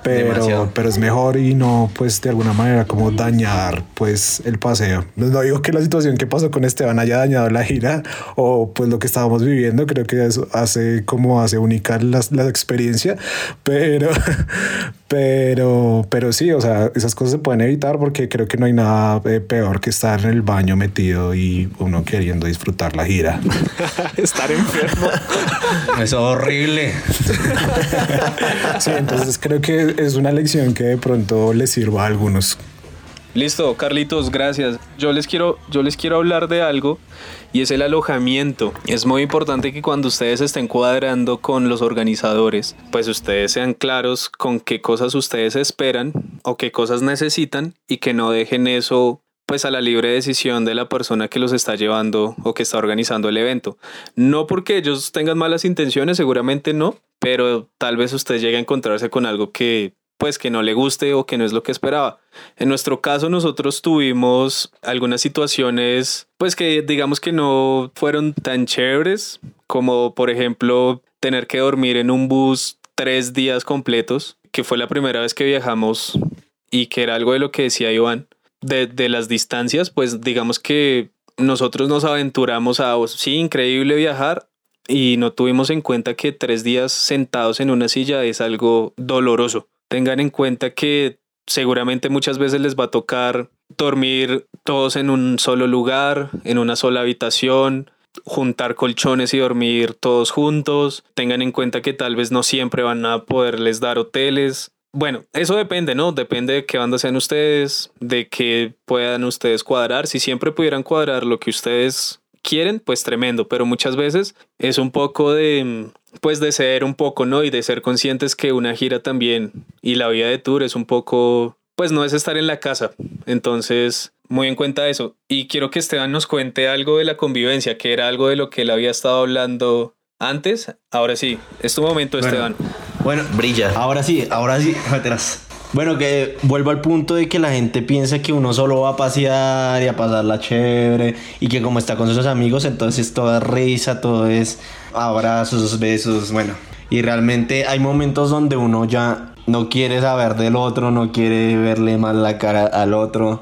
pero, pero es mejor y no pues de alguna manera como dañar pues el paseo. No digo que la situación que pasó con Esteban haya dañado la gira o pues lo que estábamos viviendo, creo que eso hace como hace única la, la experiencia, pero, pero, pero sí, o sea, esas cosas se pueden evitar porque creo que no hay nada eh, peor que estar en el baño metido y uno queriendo disfrutar la gira. estar enfermo. es horrible. sí, entonces creo que es una lección que de pronto les sirva a algunos. Listo, Carlitos, gracias. Yo les quiero, yo les quiero hablar de algo y es el alojamiento. Es muy importante que cuando ustedes estén cuadrando con los organizadores, pues ustedes sean claros con qué cosas ustedes esperan o qué cosas necesitan y que no dejen eso pues a la libre decisión de la persona que los está llevando o que está organizando el evento. No porque ellos tengan malas intenciones, seguramente no, pero tal vez usted llegue a encontrarse con algo que pues que no le guste o que no es lo que esperaba. En nuestro caso nosotros tuvimos algunas situaciones pues que digamos que no fueron tan chéveres como por ejemplo tener que dormir en un bus tres días completos, que fue la primera vez que viajamos y que era algo de lo que decía Iván de, de las distancias, pues digamos que nosotros nos aventuramos a, sí, increíble viajar y no tuvimos en cuenta que tres días sentados en una silla es algo doloroso. Tengan en cuenta que seguramente muchas veces les va a tocar dormir todos en un solo lugar, en una sola habitación, juntar colchones y dormir todos juntos. Tengan en cuenta que tal vez no siempre van a poderles dar hoteles. Bueno, eso depende, ¿no? Depende de qué banda sean ustedes, de que puedan ustedes cuadrar. Si siempre pudieran cuadrar lo que ustedes quieren, pues tremendo, pero muchas veces es un poco de, pues de ser un poco, ¿no? Y de ser conscientes que una gira también y la vida de tour es un poco, pues no es estar en la casa. Entonces, muy en cuenta eso. Y quiero que Esteban nos cuente algo de la convivencia, que era algo de lo que él había estado hablando antes. Ahora sí, es tu momento, bueno, Esteban. Bueno, brilla. Ahora sí, ahora sí, atrás. Bueno, que vuelvo al punto de que la gente piensa que uno solo va a pasear y a pasarla chévere y que como está con sus amigos, entonces toda risa, todo es abrazos, besos, bueno. Y realmente hay momentos donde uno ya no quiere saber del otro, no quiere verle mal la cara al otro.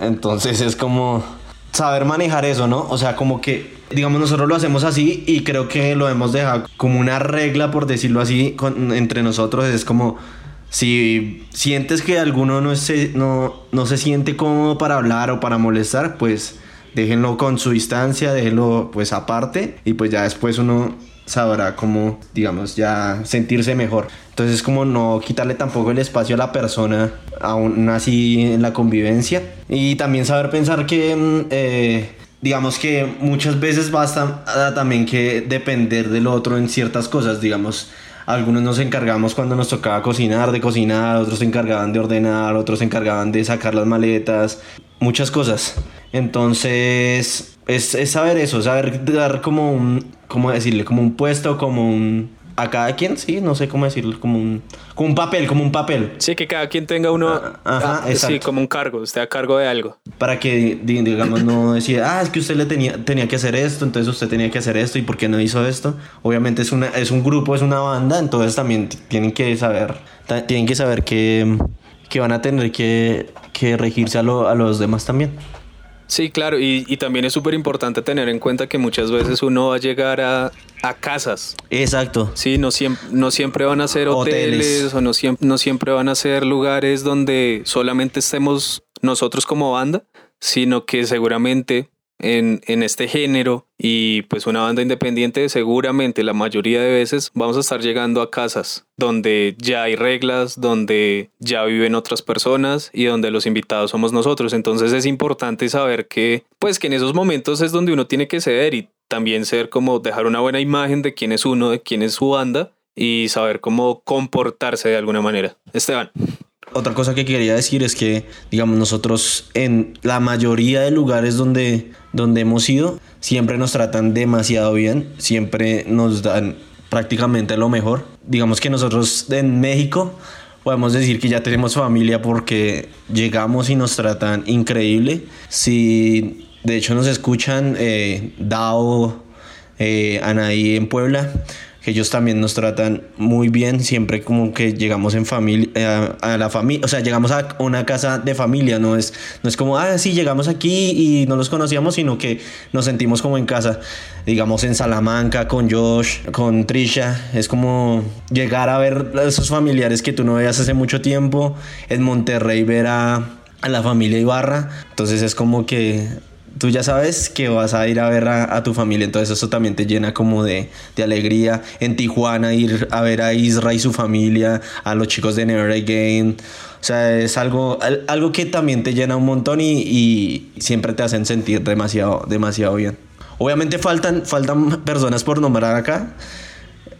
Entonces es como saber manejar eso, ¿no? O sea, como que, digamos, nosotros lo hacemos así y creo que lo hemos dejado como una regla, por decirlo así, con, entre nosotros. Es como, si sientes que alguno no se, no, no se siente cómodo para hablar o para molestar, pues déjenlo con su distancia, déjenlo pues aparte y pues ya después uno sabrá cómo, digamos, ya sentirse mejor. Entonces como no quitarle tampoco el espacio a la persona, aún así en la convivencia. Y también saber pensar que, eh, digamos que muchas veces basta también que depender del otro en ciertas cosas, digamos. Algunos nos encargamos cuando nos tocaba cocinar, de cocinar, otros se encargaban de ordenar, otros se encargaban de sacar las maletas, muchas cosas. Entonces, es, es saber eso, saber dar como un, ¿cómo decirle? Como un puesto, como un, a cada quien, sí, no sé cómo decirlo, como un, como un papel, como un papel. Sí, que cada quien tenga uno, Ah, ajá, ah, sí, como un cargo, esté a cargo de algo. Para que, di- digamos, no decir, ah, es que usted le tenía, tenía que hacer esto, entonces usted tenía que hacer esto, ¿y por qué no hizo esto? Obviamente es, una, es un grupo, es una banda, entonces también tienen que saber, tienen que saber que, que van a tener que, que regirse a, lo- a los demás también. Sí, claro, y, y también es súper importante tener en cuenta que muchas veces uno va a llegar a, a casas. Exacto. Sí, no siempre, no siempre van a ser hoteles, Hoteles. o no siempre, no siempre van a ser lugares donde solamente estemos nosotros como banda, sino que seguramente en, en este género y pues una banda independiente seguramente la mayoría de veces vamos a estar llegando a casas donde ya hay reglas, donde ya viven otras personas y donde los invitados somos nosotros. Entonces es importante saber que pues que en esos momentos es donde uno tiene que ceder y también ser como dejar una buena imagen de quién es uno, de quién es su banda y saber cómo comportarse de alguna manera. Esteban. Otra cosa que quería decir es que, digamos, nosotros en la mayoría de lugares donde, donde hemos ido, siempre nos tratan demasiado bien, siempre nos dan prácticamente lo mejor. Digamos que nosotros en México podemos decir que ya tenemos familia porque llegamos y nos tratan increíble. Si de hecho nos escuchan, eh, Dao, eh, Anaí en Puebla, que ellos también nos tratan muy bien, siempre como que llegamos en familia, eh, a, la familia, o sea, llegamos a una casa de familia, no es, no es como, ah, sí, llegamos aquí y no los conocíamos, sino que nos sentimos como en casa, digamos en Salamanca, con Josh, con Trisha, es como llegar a ver a esos familiares que tú no veías hace mucho tiempo, en Monterrey ver a, a la familia Ibarra, entonces es como que tú ya sabes que vas a ir a ver a, tu familia, entonces eso también te llena como de, de, alegría. En Tijuana ir a ver a Isra y su familia, a los chicos de Never Again. O sea, es algo, algo que también te llena un montón y, y siempre te hacen sentir demasiado, demasiado bien. Obviamente faltan, faltan personas por nombrar acá,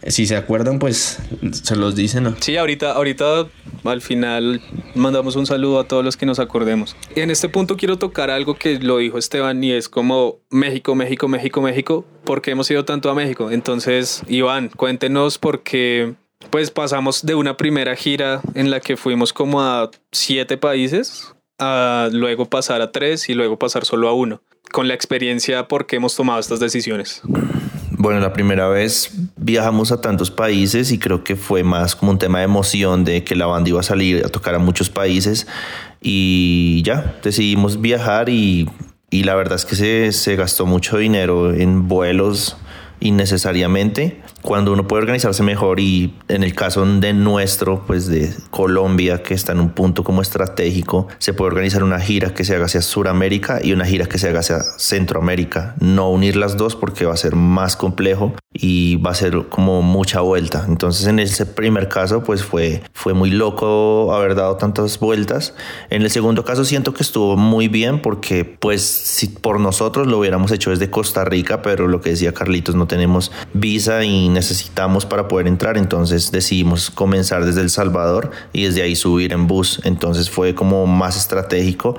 si se acuerdan, pues se los dicen. ¿no? Sí, ahorita, ahorita al final mandamos un saludo a todos los que nos acordemos. Y en este punto quiero tocar algo que lo dijo Esteban y es como México, México, México, México. ¿Por qué hemos ido tanto a México? Entonces, Iván, cuéntenos por qué pues pasamos de una primera gira en la que fuimos como a siete países a luego pasar a tres y luego pasar solo a uno. Con la experiencia, ¿por qué hemos tomado estas decisiones? Bueno, la primera vez viajamos a tantos países y creo que fue más como un tema de emoción de que la banda iba a salir a tocar a muchos países y ya, decidimos viajar y, y la verdad es que se, se gastó mucho dinero en vuelos innecesariamente cuando uno puede organizarse mejor y en el caso de nuestro, pues de Colombia, que está en un punto como estratégico, se puede organizar una gira que se haga hacia Sudamérica y una gira que se haga hacia Centroamérica. No unir las dos porque va a ser más complejo y va a ser como mucha vuelta. Entonces en ese primer caso, pues fue, fue muy loco haber dado tantas vueltas. En el segundo caso siento que estuvo muy bien porque pues si por nosotros lo hubiéramos hecho desde Costa Rica, pero lo que decía Carlitos, no tenemos visa y necesitamos para poder entrar. Entonces decidimos comenzar desde El Salvador y desde ahí subir en bus. Entonces fue como más estratégico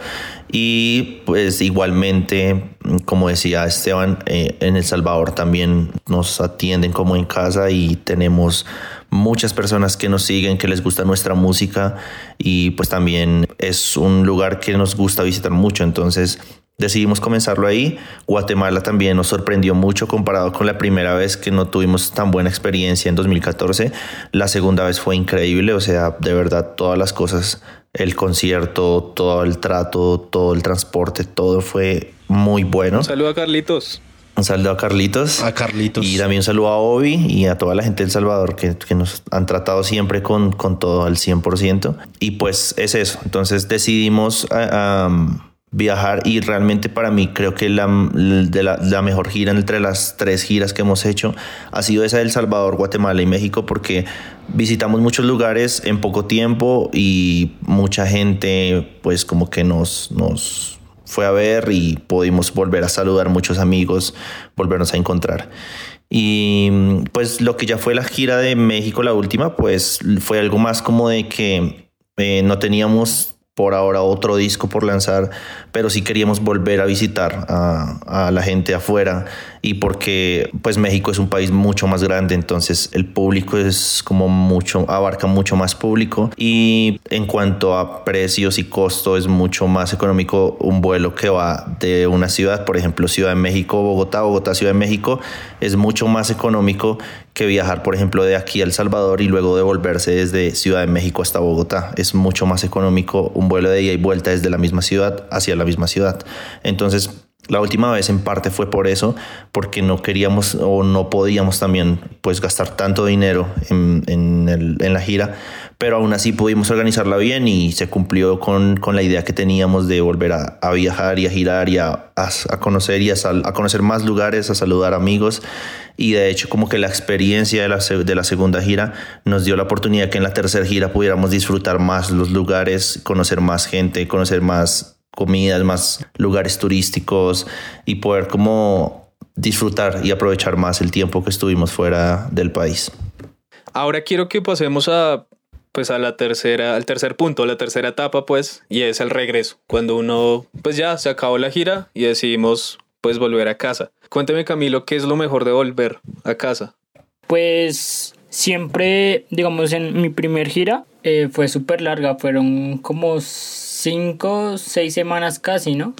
y pues igualmente, como decía Esteban, eh, en El Salvador también nos atienden como en casa y tenemos muchas personas que nos siguen, que les gusta nuestra música y pues también es un lugar que nos gusta visitar mucho. Entonces Decidimos comenzarlo ahí. Guatemala también nos sorprendió mucho comparado con la primera vez que no tuvimos tan buena experiencia en 2014. La segunda vez fue increíble, o sea, de verdad todas las cosas, el concierto, todo el trato, todo el transporte, todo fue muy bueno. Un saludo a Carlitos. Un saludo a Carlitos. A Carlitos. Y también un saludo a Obi y a toda la gente del Salvador que, que nos han tratado siempre con, con todo al 100%. Y pues es eso. Entonces decidimos... Uh, viajar y realmente para mí creo que la, de la, mejor gira entre las tres giras que hemos hecho ha sido esa del Salvador, Guatemala y México porque visitamos muchos lugares en poco tiempo y mucha gente pues como que nos, nos fue a ver y pudimos volver a saludar muchos amigos, volvernos a encontrar. Y pues lo que ya fue la gira de México, la última, pues fue algo más como de que eh, no teníamos por ahora otro disco por lanzar, pero sí queríamos volver a visitar a, a, la gente afuera y porque pues México es un país mucho más grande, entonces el público es como mucho, abarca mucho más público y en cuanto a precios y costo es mucho más económico un vuelo que va de una ciudad, por ejemplo Ciudad de México, Bogotá, Bogotá, Ciudad de México, es mucho más económico que viajar, por ejemplo, de aquí a El Salvador y luego devolverse desde Ciudad de México hasta Bogotá. Es mucho más económico un vuelo de ida y vuelta desde la misma ciudad hacia la misma ciudad. Entonces, La última vez en parte fue por eso, porque no queríamos o no podíamos también pues gastar tanto dinero en, en, la gira, pero aún así pudimos organizarla bien y se cumplió con, con la idea que teníamos de volver a, viajar y a girar y a, a, conocer y a, conocer más lugares, a saludar amigos y de hecho como que la experiencia de la, de la segunda gira nos dio la oportunidad que en la tercera gira pudiéramos disfrutar más los lugares, conocer más gente, conocer más comidas, más lugares turísticos y poder como disfrutar y aprovechar más el tiempo que estuvimos fuera del país. Ahora quiero que pasemos a pues a la tercera, al tercer punto, la tercera etapa pues, y es el regreso, cuando uno pues ya se acabó la gira y decidimos pues volver a casa. Cuénteme Camilo, ¿qué es lo mejor de volver a casa? Pues siempre, digamos, en mi primer gira eh, fue súper larga, fueron como cinco, seis semanas casi, ¿no?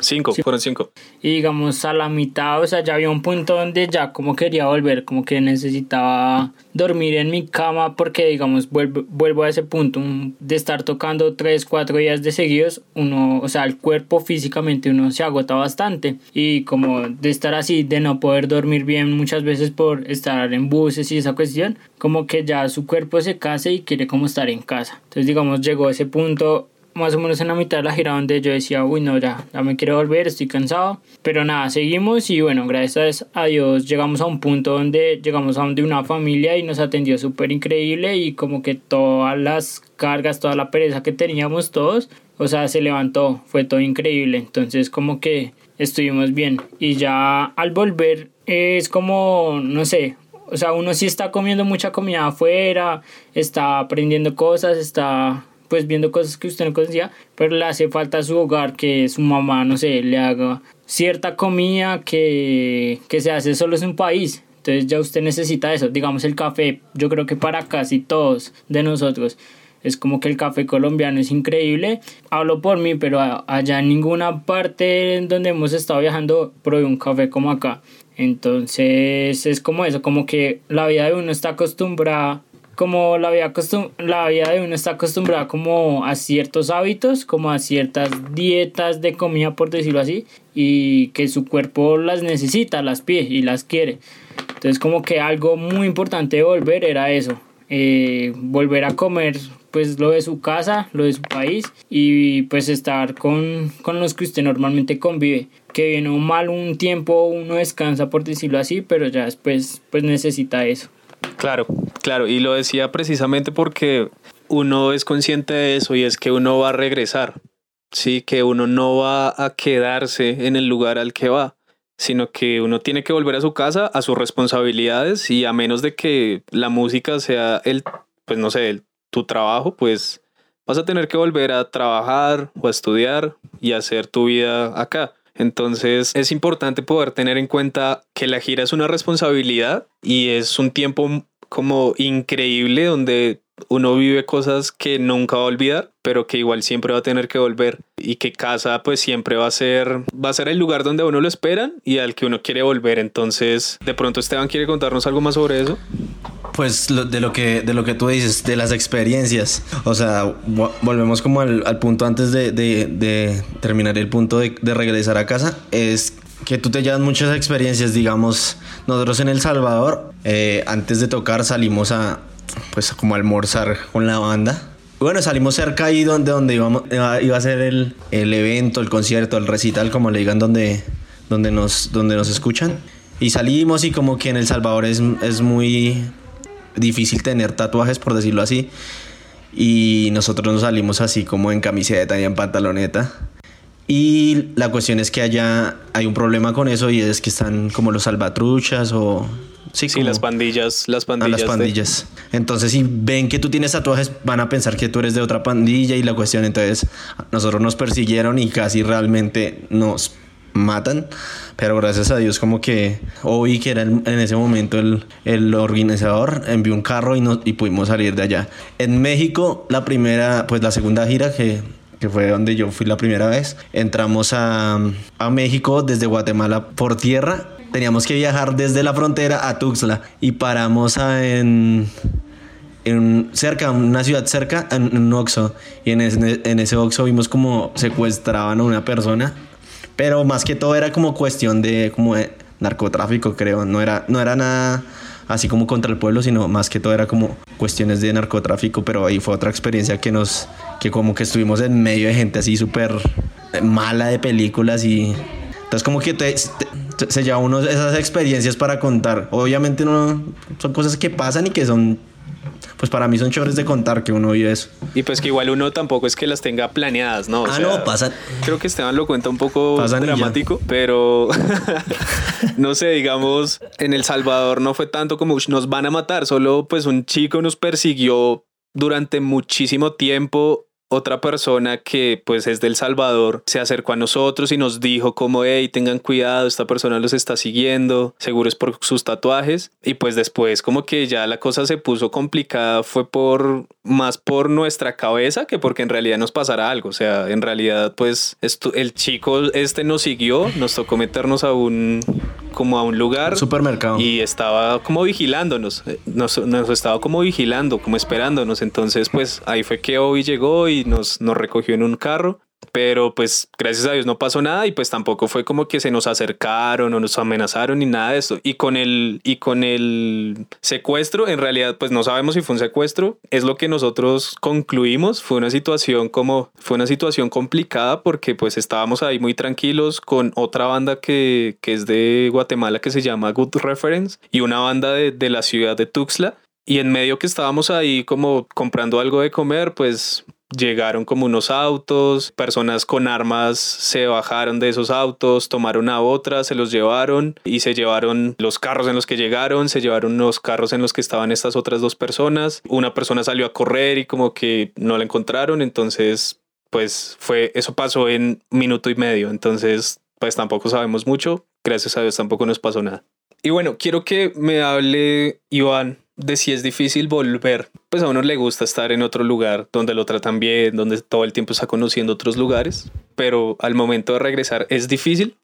Cinco, fueron cinco. Y digamos a la mitad, o sea, ya había un punto donde ya como quería volver, como que necesitaba dormir en mi cama porque digamos vuelvo, vuelvo a ese punto de estar tocando tres, cuatro días de seguidos, uno, o sea, el cuerpo físicamente uno se agota bastante y como de estar así, de no poder dormir bien muchas veces por estar en buses y esa cuestión, como que ya su cuerpo se cansa y quiere como estar en casa. Entonces digamos llegó a ese punto más o menos en la mitad de la gira donde yo decía, uy, no, ya, ya me quiero volver, estoy cansado. Pero nada, seguimos y bueno, gracias a Dios llegamos a un punto donde llegamos a donde una familia y nos atendió súper increíble y como que todas las cargas, toda la pereza que teníamos todos, o sea, se levantó, fue todo increíble. Entonces como que estuvimos bien y ya al volver es como, no sé, o sea, uno sí está comiendo mucha comida afuera, está aprendiendo cosas, está pues viendo cosas que usted no conocía, pero le hace falta a su hogar que su mamá, no sé, le haga cierta comida que, que se hace solo en un país. Entonces ya usted necesita eso. Digamos el café, yo creo que para casi todos de nosotros es como que el café colombiano es increíble. Hablo por mí, pero allá en ninguna parte donde hemos estado viajando probé un café como acá. Entonces es como eso, como que la vida de uno está acostumbrada como la vida, la vida de uno está acostumbrada como a ciertos hábitos, como a ciertas dietas de comida, por decirlo así, y que su cuerpo las necesita, las pide y las quiere. Entonces como que algo muy importante de volver era eso, eh, volver a comer pues lo de su casa, lo de su país y pues estar con, con los que usted normalmente convive. Que bien o mal un tiempo uno descansa por decirlo así, pero ya después pues necesita eso. Claro, claro, y lo decía precisamente porque uno es consciente de eso y es que uno va a regresar, sí, que uno no va a quedarse en el lugar al que va, sino que uno tiene que volver a su casa, a sus responsabilidades y a menos de que la música sea el, pues no sé, tu trabajo, pues vas a tener que volver a trabajar o a estudiar y hacer tu vida acá. Entonces es importante poder tener en cuenta que la gira es una responsabilidad y es un tiempo como increíble donde uno vive cosas que nunca va a olvidar, pero que igual siempre va a tener que volver y que casa pues siempre va a ser va a ser el lugar donde uno lo esperan y al que uno quiere volver. Entonces, de pronto Esteban quiere contarnos algo más sobre eso. Pues de lo que de lo que tú dices, de las experiencias. O sea, volvemos como al, punto antes de, de, terminar el punto de, de regresar a casa. Es que tú te llevas muchas experiencias, digamos, nosotros en El Salvador, eh, antes de tocar salimos a, pues como almorzar con la banda. Bueno, salimos cerca ahí donde, donde íbamos, iba a ser el, el, evento, el concierto, el recital, como le digan, donde, donde, nos, donde nos escuchan. Y salimos y como que en El Salvador es, es muy difícil tener tatuajes, por decirlo así. Y nosotros nos salimos así como en camiseta y en pantaloneta. Y la cuestión es que allá hay un problema con eso y es que están como los salvatruchas o... Sí, sí las pandillas, las pandillas. las pandillas. Entonces, si ven que tú tienes tatuajes, van a pensar que tú eres de otra pandilla y la cuestión, entonces, nosotros nos persiguieron y casi realmente nos matan. Pero gracias a Dios, como que Obi, que era en ese momento el, el organizador, envió un carro y, nos, y pudimos salir de allá. En México, la primera, pues la segunda gira que que fue donde yo fui la primera vez. Entramos a, a México desde Guatemala por tierra. Teníamos que viajar desde la frontera a Tuxtla y paramos en, en cerca, una ciudad cerca, en un Oxxo. Y en ese, en ese Oxxo vimos como secuestraban a una persona Pero más que todo era como cuestión de, como de narcotráfico, creo. No era, no era nada así como contra el pueblo, sino más que todo era como cuestiones de narcotráfico, pero ahí fue otra experiencia que nos, que como que estuvimos en medio de gente así súper mala de películas y entonces como que te, te, se lleva uno esas experiencias para contar. Obviamente no son cosas que pasan y que son pues para mí son chéveres de contar que uno vive eso. Y pues que igual uno tampoco es que las tenga planeadas, ¿no? O ah, no, pasan. Creo que Esteban lo cuenta un poco dramático, pero no sé, digamos, en El Salvador no fue tanto como nos van a matar, solo pues un chico nos persiguió durante muchísimo tiempo otra persona que pues es del Salvador se acercó a nosotros y nos dijo como, hey, tengan cuidado, esta persona los está siguiendo, seguro es por sus tatuajes. Y pues después como que ya la cosa se puso complicada, fue por más por nuestra cabeza que porque en realidad nos pasara algo. O sea, en realidad pues esto, el chico este nos siguió, nos tocó meternos a un como a un lugar. Supermercado. Y estaba como vigilándonos. Eh, nos, nos, estaba como vigilando, como esperándonos. Entonces, pues ahí fue que Obi llegó y nos, nos recogió en un carro pero pues gracias a Dios no pasó nada y pues tampoco fue como que se nos acercaron o nos amenazaron ni nada de eso. Y con el y con el secuestro, en realidad pues no sabemos si fue un secuestro, es lo que nosotros concluimos, fue una situación como fue una situación complicada porque pues estábamos ahí muy tranquilos con otra banda que, que es de Guatemala que se llama Good Reference y una banda de, de la ciudad de Tuxtla. Y en medio que estábamos ahí como comprando algo de comer, pues llegaron como unos autos, personas con armas se bajaron de esos autos, tomaron a otras, se los llevaron y se llevaron los carros en los que llegaron, se llevaron los carros en los que estaban estas otras dos personas. Una persona salió a correr y como que no la encontraron, entonces pues fue eso pasó en minuto y medio, entonces pues tampoco sabemos mucho, gracias a Dios tampoco nos pasó nada. Y bueno, quiero que me hable Iván de si es difícil volver. Pues a uno le gusta estar en otro lugar donde lo tratan bien, donde todo el tiempo está conociendo otros lugares, pero al momento de regresar es difícil.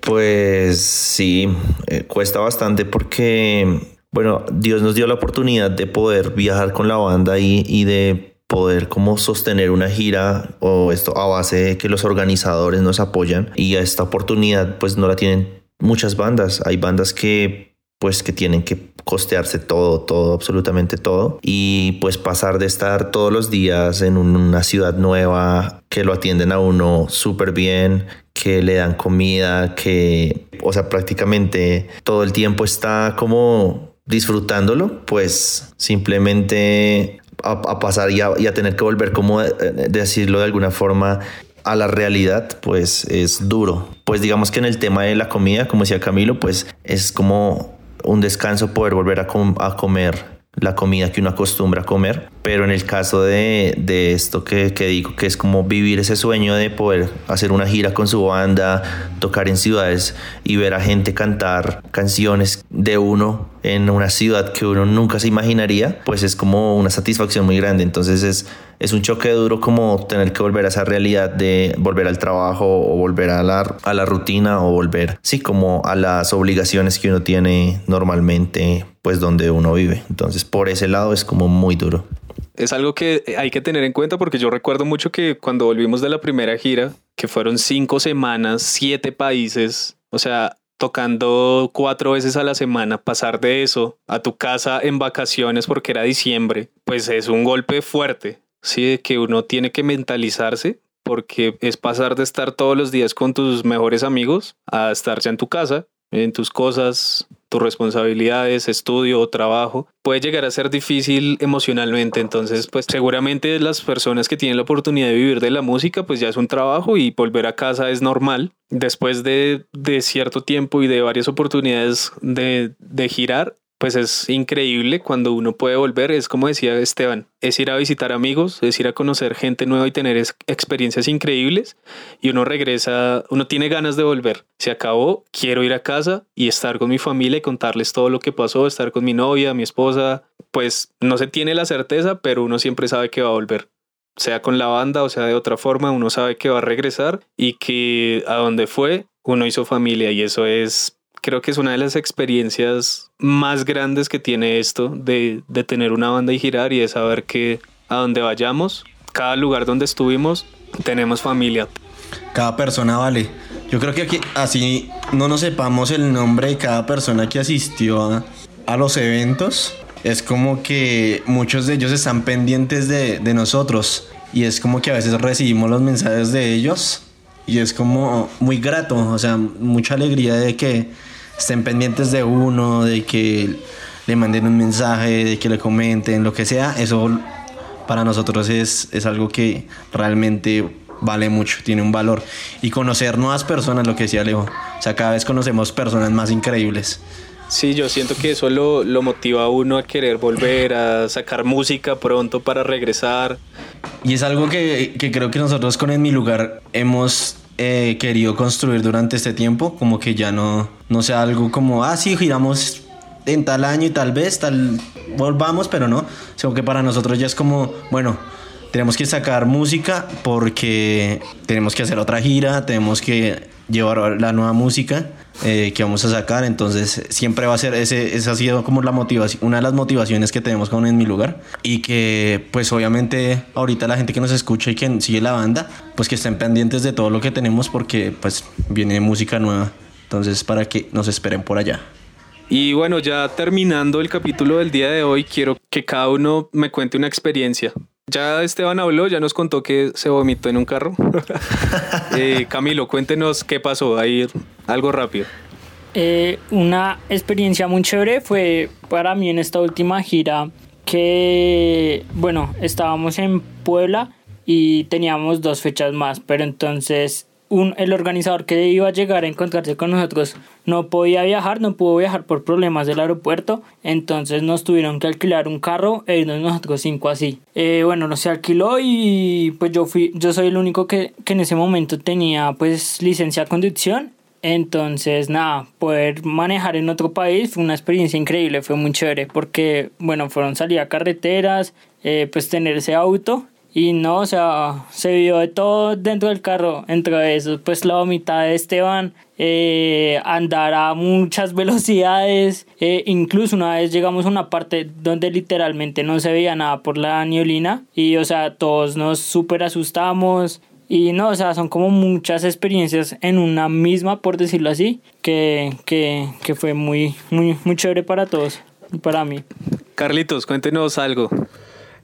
Pues sí, eh, cuesta bastante porque, bueno, Dios nos dio la oportunidad de poder viajar con la banda y, y de poder como sostener una gira o esto a base de que los organizadores nos apoyan y a esta oportunidad pues no la tienen muchas bandas. Hay bandas que pues que tienen que costearse todo, todo, absolutamente todo. Y pues pasar de estar todos los días en una ciudad nueva, que lo atienden a uno súper bien, que le dan comida, que, o sea, prácticamente todo el tiempo está como disfrutándolo, pues simplemente a, pasar y a, tener que volver, como decirlo de alguna forma, a la realidad, pues es duro. Pues digamos que en el tema de la comida, como decía Camilo, pues es como un descanso poder volver a, a comer la comida que uno acostumbra a comer, pero en el caso de, de esto que, que, digo, que es como vivir ese sueño de poder hacer una gira con su banda, tocar en ciudades y ver a gente cantar canciones de uno en una ciudad que uno nunca se imaginaría, pues es como una satisfacción muy grande. Entonces es es un choque duro como tener que volver a esa realidad de volver al trabajo o volver a la, a la rutina o volver, sí, como a las obligaciones que uno tiene normalmente, pues donde uno vive. Entonces, por ese lado es como muy duro. Es algo que hay que tener en cuenta porque yo recuerdo mucho que cuando volvimos de la primera gira, que fueron cinco semanas, siete países, o sea, tocando cuatro veces a la semana, pasar de eso a tu casa en vacaciones porque era diciembre, pues es un golpe fuerte. ¿sí? que uno tiene que mentalizarse porque es pasar de estar todos los días con tus mejores amigos a estar ya en tu casa, en tus cosas, tus responsabilidades, estudio, trabajo, puede llegar a ser difícil emocionalmente. Entonces, pues seguramente las personas que tienen la oportunidad de vivir de la música, pues ya es un trabajo y volver a casa es normal. Después de, de cierto tiempo y de varias oportunidades de, de girar, pues es increíble cuando uno puede volver, es como decía Esteban, es ir a visitar amigos, es ir a conocer gente nueva y tener experiencias increíbles y uno regresa, uno tiene ganas de volver, se acabó, quiero ir a casa y estar con mi familia y contarles todo lo que pasó, estar con mi novia, mi esposa, pues no se tiene la certeza, pero uno siempre sabe que va a volver. Sea con la banda o sea de otra forma, uno sabe que va a regresar y que a donde fue, uno hizo familia y eso es creo que es una de las experiencias más grandes que tiene esto de, de tener una banda y girar y de saber que a donde vayamos, cada lugar donde estuvimos, tenemos familia. cada persona vale. Yo creo que aquí, así no nos sepamos el nombre de cada persona que asistió a, a los eventos, es como que muchos de ellos están pendientes de, de nosotros y es como que a veces recibimos los mensajes de ellos y es como muy grato, o sea, mucha alegría de que estén pendientes de uno, de que le manden un mensaje, de que le comenten, lo que sea, eso para nosotros es, es algo que realmente vale mucho, tiene un valor. Y conocer nuevas personas, lo que decía Alejo, o sea, cada vez conocemos personas más increíbles. Sí, yo siento que eso lo, lo motiva a uno a querer volver, a sacar música pronto para regresar. Y es algo que, que creo que nosotros con En Mi Lugar hemos eh, querido construir durante este tiempo, como que ya no, no sea algo como, ah, sí, giramos en tal año y tal vez, tal, volvamos, pero no, sino que para nosotros ya es como, bueno, tenemos que sacar música porque tenemos que hacer otra gira, tenemos que llevar la nueva música eh, que vamos a sacar, entonces siempre va a ser, ese, esa ha sido como la motivación, una de las motivaciones que tenemos con En Mi Lugar y que pues obviamente ahorita la gente que nos escucha y que sigue la banda, pues que estén pendientes de todo lo que tenemos porque pues viene música nueva, entonces para que nos esperen por allá. Y bueno, ya terminando el capítulo del día de hoy, quiero que cada uno me cuente una experiencia. Ya Esteban habló, ya nos contó que se vomitó en un carro. Eh, Camilo, cuéntenos qué pasó ahí, algo rápido. Eh, una experiencia muy chévere fue para mí en esta última gira que, bueno, estábamos en Puebla y teníamos dos fechas más, pero entonces un, el organizador que iba a llegar a encontrarse con nosotros no podía viajar, no pudo viajar por problemas del aeropuerto, entonces nos tuvieron que alquilar un carro e irnos nosotros cinco así. Eh, bueno, no se alquiló y pues yo fui, yo soy el único que, que en ese momento tenía pues licencia de conducción entonces, nada, poder manejar en otro país fue una experiencia increíble, fue muy chévere porque, bueno, fueron salir a carreteras, eh, pues tener ese auto y no, o sea, se vio de todo dentro del carro, entre eso, pues la vomitada de Esteban, eh, andar a muchas velocidades, eh, incluso una vez llegamos a una parte donde literalmente no se veía nada por la neolina y, o sea, todos nos súper asustamos y no, o sea, son como muchas experiencias en una misma, por decirlo así, que, que, que fue muy, muy, muy chévere para todos y para mí. Carlitos, cuéntenos algo.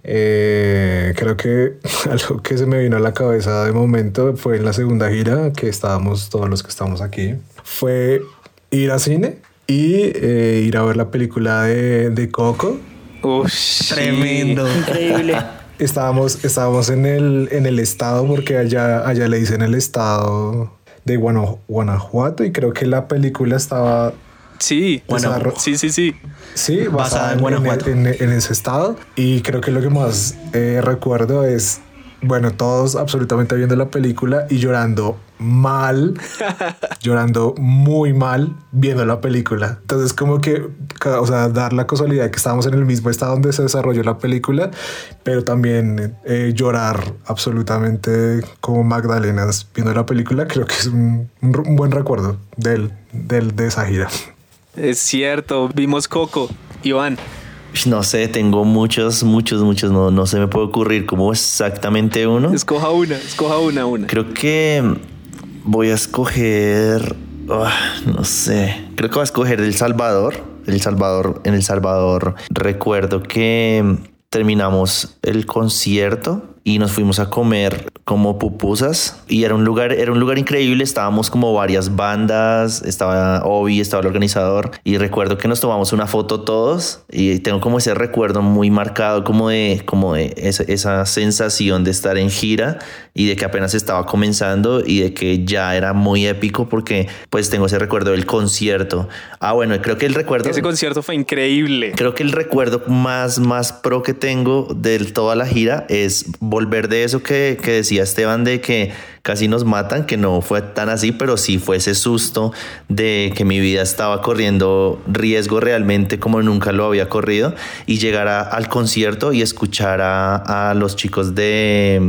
Eh, creo que algo que se me vino a la cabeza de momento fue en la segunda gira que estábamos todos los que estamos aquí. Fue ir a cine y eh, ir a ver la película de, de Coco. Ush, Tremendo. Increíble. Estábamos, estábamos en, el, en el estado porque allá, allá le dicen el estado de Guana- Guanajuato y creo que la película estaba Sí, Bueno, sí, sí, sí. Sí, Basada basada en en, Guanajuato. en- en ese estado. Y creo que lo que más eh, recuerdo es, bueno, todos absolutamente viendo la película y llorando mal, llorando muy mal viendo la película. Entonces, como que, o sea, dar la casualidad que estábamos en el mismo estado donde se desarrolló la película, pero también eh, llorar absolutamente como Magdalenas viendo la película, creo que es un, un- un buen recuerdo del, del, de esa gira. Es cierto, vimos Coco. Iván, No sé, tengo muchos, muchos, muchos. No, no se me puede ocurrir como exactamente uno. escoja una, escoja una, una. Creo que voy a escoger. ah, no sé. Creo que voy a escoger El Salvador. El Salvador. En El Salvador recuerdo que terminamos el concierto y nos fuimos a comer como pupusas. Y era un lugar era un lugar increíble. Estábamos como varias bandas estaba Obi estaba el organizador. Y recuerdo que nos tomamos una foto todos y tengo como ese recuerdo muy marcado como de como de esa, esa sensación de estar en gira y de que apenas estaba comenzando y de que ya era muy épico porque pues tengo ese recuerdo del concierto. Ah bueno creo que el recuerdo Ese concierto fue increíble. Creo que el recuerdo más, más pro que tengo de toda la gira es volver de eso que, que decía Esteban de que casi nos matan, que no fue tan así, pero sí fue ese susto de que mi vida estaba corriendo riesgo realmente como nunca lo había corrido y llegar a- al concierto y escuchar a, a los chicos de...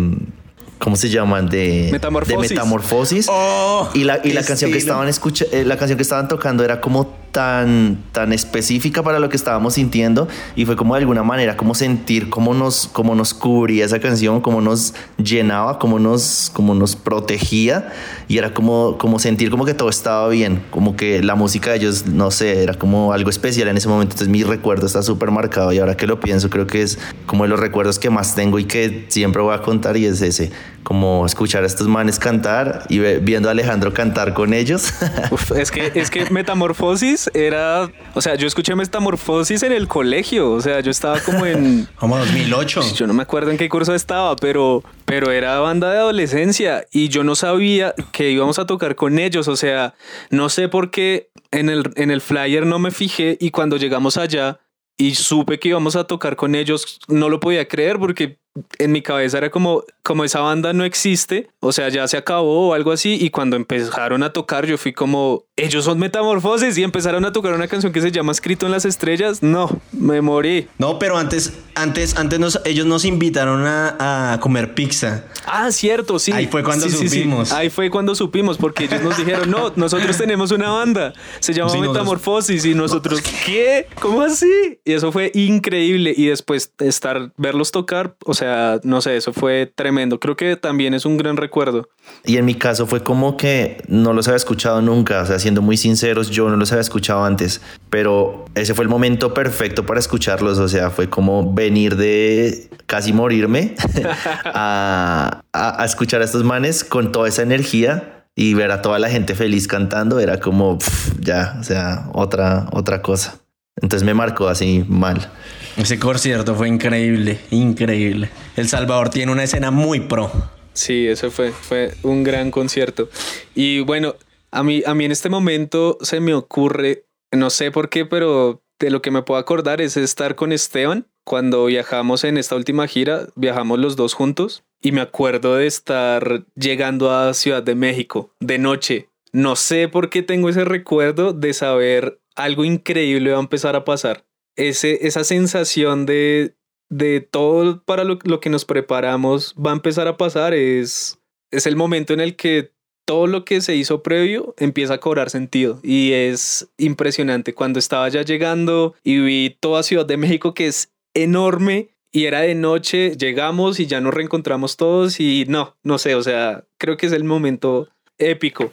¿Cómo se llaman? De Metamorfosis. De Metamorfosis. Oh, y la, y la canción que estaban escucha eh, la canción que estaban tocando era como tan, tan específica para lo que estábamos sintiendo y fue como de alguna manera como sentir cómo nos, cómo nos cubría esa canción, cómo nos llenaba, cómo nos, cómo nos protegía y era como, como sentir como que todo estaba bien, como que la música de ellos, no sé, era como algo especial en ese momento, entonces mi recuerdo está súper marcado y ahora que lo pienso creo que es como de los recuerdos que más tengo y que siempre voy a contar y es ese, como escuchar a estos manes cantar y viendo a Alejandro cantar con ellos. es que, es que Metamorfosis era, o sea, yo escuché Metamorfosis en el colegio, o sea, yo estaba como en... Como 2008. Yo no me acuerdo en qué curso estaba, pero, pero era banda de adolescencia y yo no sabía que íbamos a tocar con ellos, o sea, no sé por qué en el, en el flyer no me fijé y cuando llegamos allá y supe que íbamos a tocar con ellos, no lo podía creer porque en mi cabeza era como, como esa banda no existe, o sea, ya se acabó o algo así, y cuando empezaron a tocar yo fui como, ellos son metamorfosis y empezaron a tocar una canción que se llama Escrito en las Estrellas, no, me morí. No, pero antes, antes, antes nos, ellos nos invitaron a, a, comer pizza. Ah, cierto, sí. Ahí fue cuando supimos. Ahí fue cuando supimos, porque ellos nos dijeron, no, nosotros tenemos una banda, se llama Metamorfosis, y nosotros, ¿qué? ¿Cómo así? Y eso fue increíble, y después estar, verlos tocar, o sea, no sé, eso fue tremendo. Creo que también es un gran recuerdo. Y en mi caso fue como que no los había escuchado nunca, o sea, siendo muy sinceros, yo no los había escuchado antes, pero ese fue el momento perfecto para escucharlos, o sea, fue como venir de casi morirme a, escuchar a estos manes con toda esa energía y ver a toda la gente feliz cantando era como ya, o sea, otra, otra cosa. Entonces me marcó así mal. Ese concierto fue increíble, increíble. El Salvador tiene una escena muy pro. Sí, eso fue, fue un gran concierto. Y bueno, a mí, a mí en este momento se me ocurre, no sé por qué, pero de lo que me puedo acordar es estar con Esteban. Cuando viajamos en esta última gira, viajamos los dos juntos y me acuerdo de estar llegando a Ciudad de México de noche. No sé por qué tengo ese recuerdo de saber algo increíble va a empezar a pasar ese, esa sensación de, de todo para lo, que nos preparamos va a empezar a pasar es, es el momento en el que todo lo que se hizo previo empieza a cobrar sentido y es impresionante. Cuando estaba ya llegando y vi toda Ciudad de México que es enorme y era de noche, llegamos y ya nos reencontramos todos y no, no sé, o sea, creo que es el momento épico.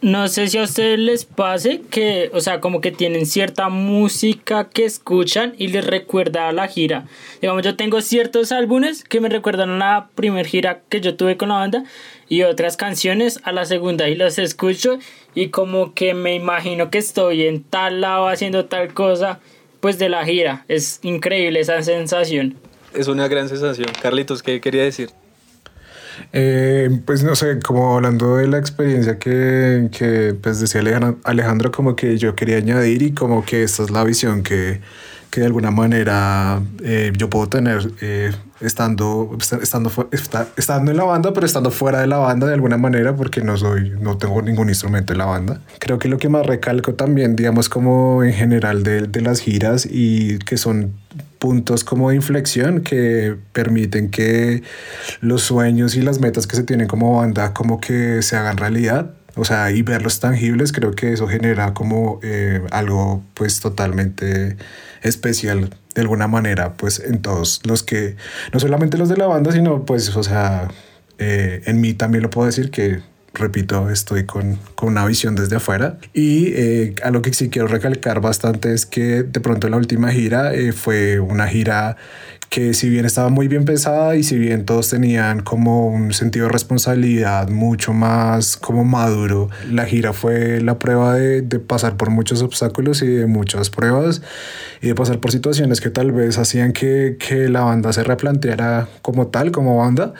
No sé si a ustedes les pase que, o sea, como que tienen cierta música que escuchan y les recuerda a la gira. Digamos, yo tengo ciertos álbumes que me recuerdan a la primera gira que yo tuve con la banda y otras canciones a la segunda y los escucho y como que me imagino que estoy en tal lado haciendo tal cosa, pues de la gira. Es increíble esa sensación. Es una gran sensación. Carlitos, ¿qué quería decir? Eh, pues no sé, como hablando de la experiencia que, que pues decía Alejandro, como que yo quería añadir y como que esta es la visión que, que de alguna manera eh, yo puedo tener eh, estando, estando, estando en la banda, pero estando fuera de la banda de alguna manera, porque no soy, no tengo ningún instrumento en la banda. Creo que lo que más recalco también, digamos, como en general de, de las giras y que son puntos como de inflexión que permiten que los sueños y las metas que se tienen como banda como que se hagan realidad. O sea, y verlos tangibles, creo que eso genera como eh, algo pues totalmente especial de alguna manera, pues en todos los que, no solamente los de la banda, sino pues, o sea, eh, en mí también lo puedo decir que repito, estoy con, con, una visión desde afuera. Y eh, a lo que sí quiero recalcar bastante es que de pronto la última gira eh, fue una gira que si bien estaba muy bien pensada y si bien todos tenían como un sentido de responsabilidad mucho más como maduro, la gira fue la prueba de, de pasar por muchos obstáculos y de muchas pruebas y de pasar por situaciones que tal vez hacían que, que la banda se replanteara como tal, como banda,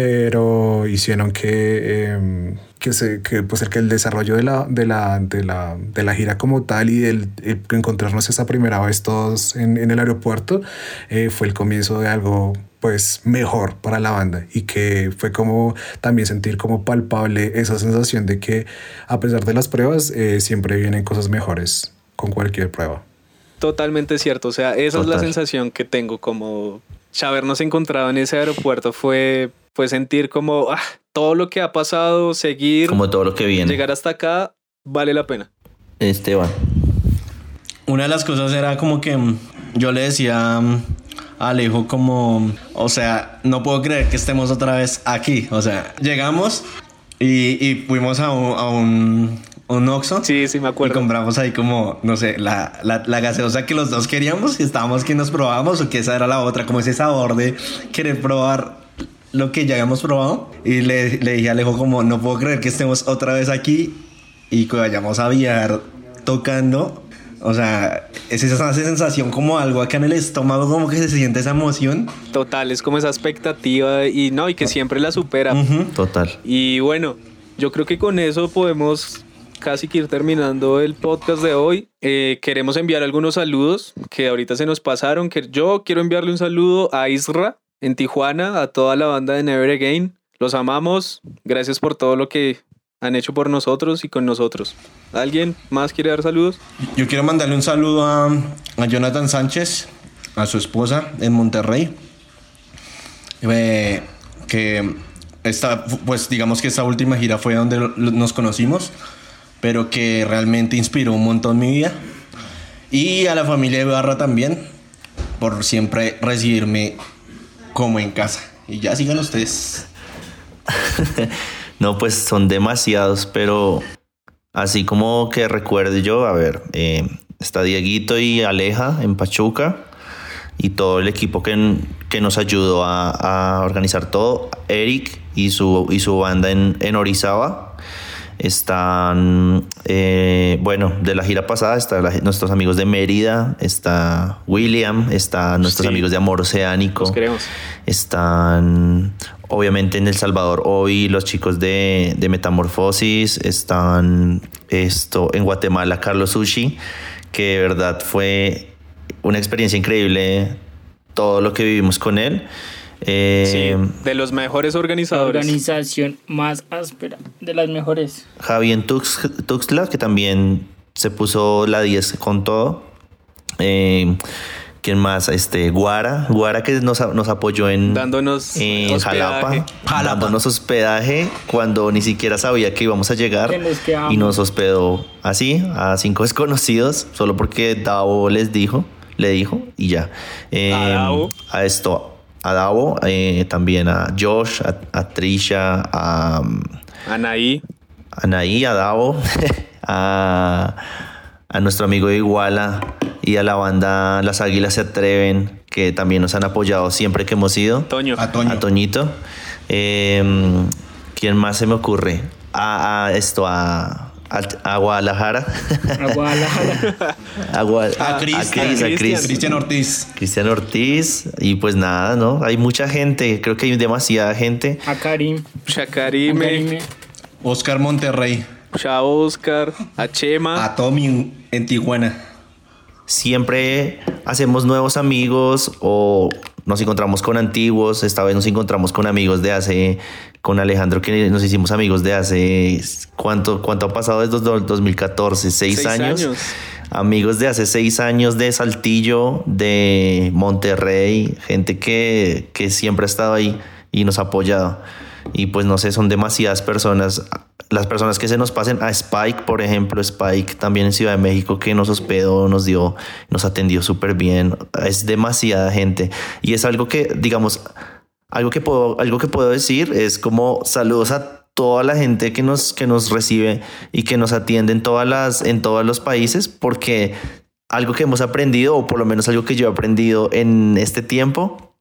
pero hicieron que, em, que, se, que, pues el, que el desarrollo de la, de, la, de, la, de la gira como tal y el, encontrarnos esa primera vez todos en, en el aeropuerto eh, fue el comienzo de algo pues mejor para la banda y que fue como también sentir como palpable esa sensación de que a pesar de las pruebas eh, siempre vienen cosas mejores con cualquier prueba. Totalmente cierto, o sea, esa es la sensación que tengo como habernos encontrado en ese aeropuerto fue fue sentir como ah, todo lo que ha pasado, seguir. Como todo lo que viene. Llegar hasta acá vale la pena. Esteban. una de las cosas era como que mm, yo le decía mm, a Alejo como, o sea, no puedo creer que estemos otra vez aquí. O sea, llegamos y, y fuimos a un, a un, un Oxxo. Sí, sí, me Y acuerdo. compramos ahí como, no sé, la, la, la gaseosa que los dos queríamos y estábamos que nos probábamos o que esa era la otra, como ese sabor de querer probar lo que ya habíamos probado. Y le, le dije a Alejo como, no puedo creer que estemos otra vez aquí y que vayamos a viajar tocando. O sea, es esa sensación como algo acá en el estómago, como que se siente esa emoción. Total, es como esa expectativa y no, y que siempre la supera. Total. Y bueno, yo creo que con eso podemos casi que ir terminando el podcast de hoy. Eh, queremos enviar algunos saludos que ahorita se nos pasaron. Que yo quiero enviarle un saludo a Isra en Tijuana, a toda la banda de Never Again. Los amamos. Gracias por todo lo que han hecho por nosotros y con nosotros. ¿Alguien más quiere dar saludos? Yo quiero mandarle un saludo a, a Jonathan Sánchez, a su esposa en Monterrey. Eh, que esta, pues digamos que esta última gira fue donde nos conocimos, pero que realmente inspiró un montón mi vida. Y a la familia de Barra también, por siempre recibirme como en casa. Y ya sigan ustedes. No, pues son demasiados, pero así como que recuerde yo, a ver, eh, está Dieguito y Aleja en Pachuca y todo el equipo que, que nos ayudó a, a organizar todo, Eric y su, y su banda en, en Orizaba. Están, eh, bueno, de la gira pasada están nuestros amigos de Mérida, está William, están nuestros Sí. amigos de Amor Oceánico. Los queremos. Están obviamente en El Salvador hoy los chicos de, de Metamorfosis. Están esto en Guatemala Carlos Sushi, que de verdad fue una experiencia increíble todo lo que vivimos con él. Eh, Sí, de los mejores organizadores. organización más áspera, de las mejores. Javi en Tux, Tuxtla, que también se puso la 10 con todo. Eh, ¿Quién más? Este, Guara. Guara que nos, nos apoyó en, Dándonos en hospedaje. Jalapa, Jalapa. dándonos hospedaje cuando ni siquiera sabía que íbamos a llegar. Y nos hospedó así, a cinco desconocidos, solo porque Davo les dijo, le dijo, y ya. Eh, A Davo. a esto, a Davo, eh, también a Josh, a, a Trisha, a... um, Anaí. Anaí, a Davo, a, a nuestro amigo de Iguala y a la banda Las Águilas se atreven, que también nos han apoyado siempre que hemos ido. Toño. A Toño. A Toñito. Eh, ¿Quién más se me ocurre? A, a esto, a, a, a Guadalajara. A Guadalajara. a, A a a Cristian. Cris. Cristian Ortiz. Cristian Ortiz. Y pues nada, ¿no? Hay mucha gente. Creo que hay demasiada gente. a Karim. Chacarime. Karime. Oscar Monterrey. Chao Oscar. A Chema. A Tommy en- en Tijuana. siempre hacemos nuevos amigos o nos encontramos con antiguos. Esta vez nos encontramos con amigos de hace, con Alejandro, que nos hicimos amigos de hace, ¿cuánto, cuánto ha pasado desde dos- 2014? ¿Seis, Seis años? años. Amigos de hace seis años de Saltillo, de Monterrey, gente que, que siempre ha estado ahí y nos ha apoyado. Y pues no sé, son demasiadas personas. Las personas que se nos pasen a Spike, por ejemplo, Spike también en Ciudad de México que nos hospedó, nos dio, nos atendió súper bien. Es demasiada gente. Y es algo que, digamos, algo que puedo, algo que puedo decir es como saludos a toda la gente que nos, que nos recibe y que nos atiende en todas las, en todos los países, porque algo que hemos aprendido, o por lo menos algo que yo he aprendido en este tiempo,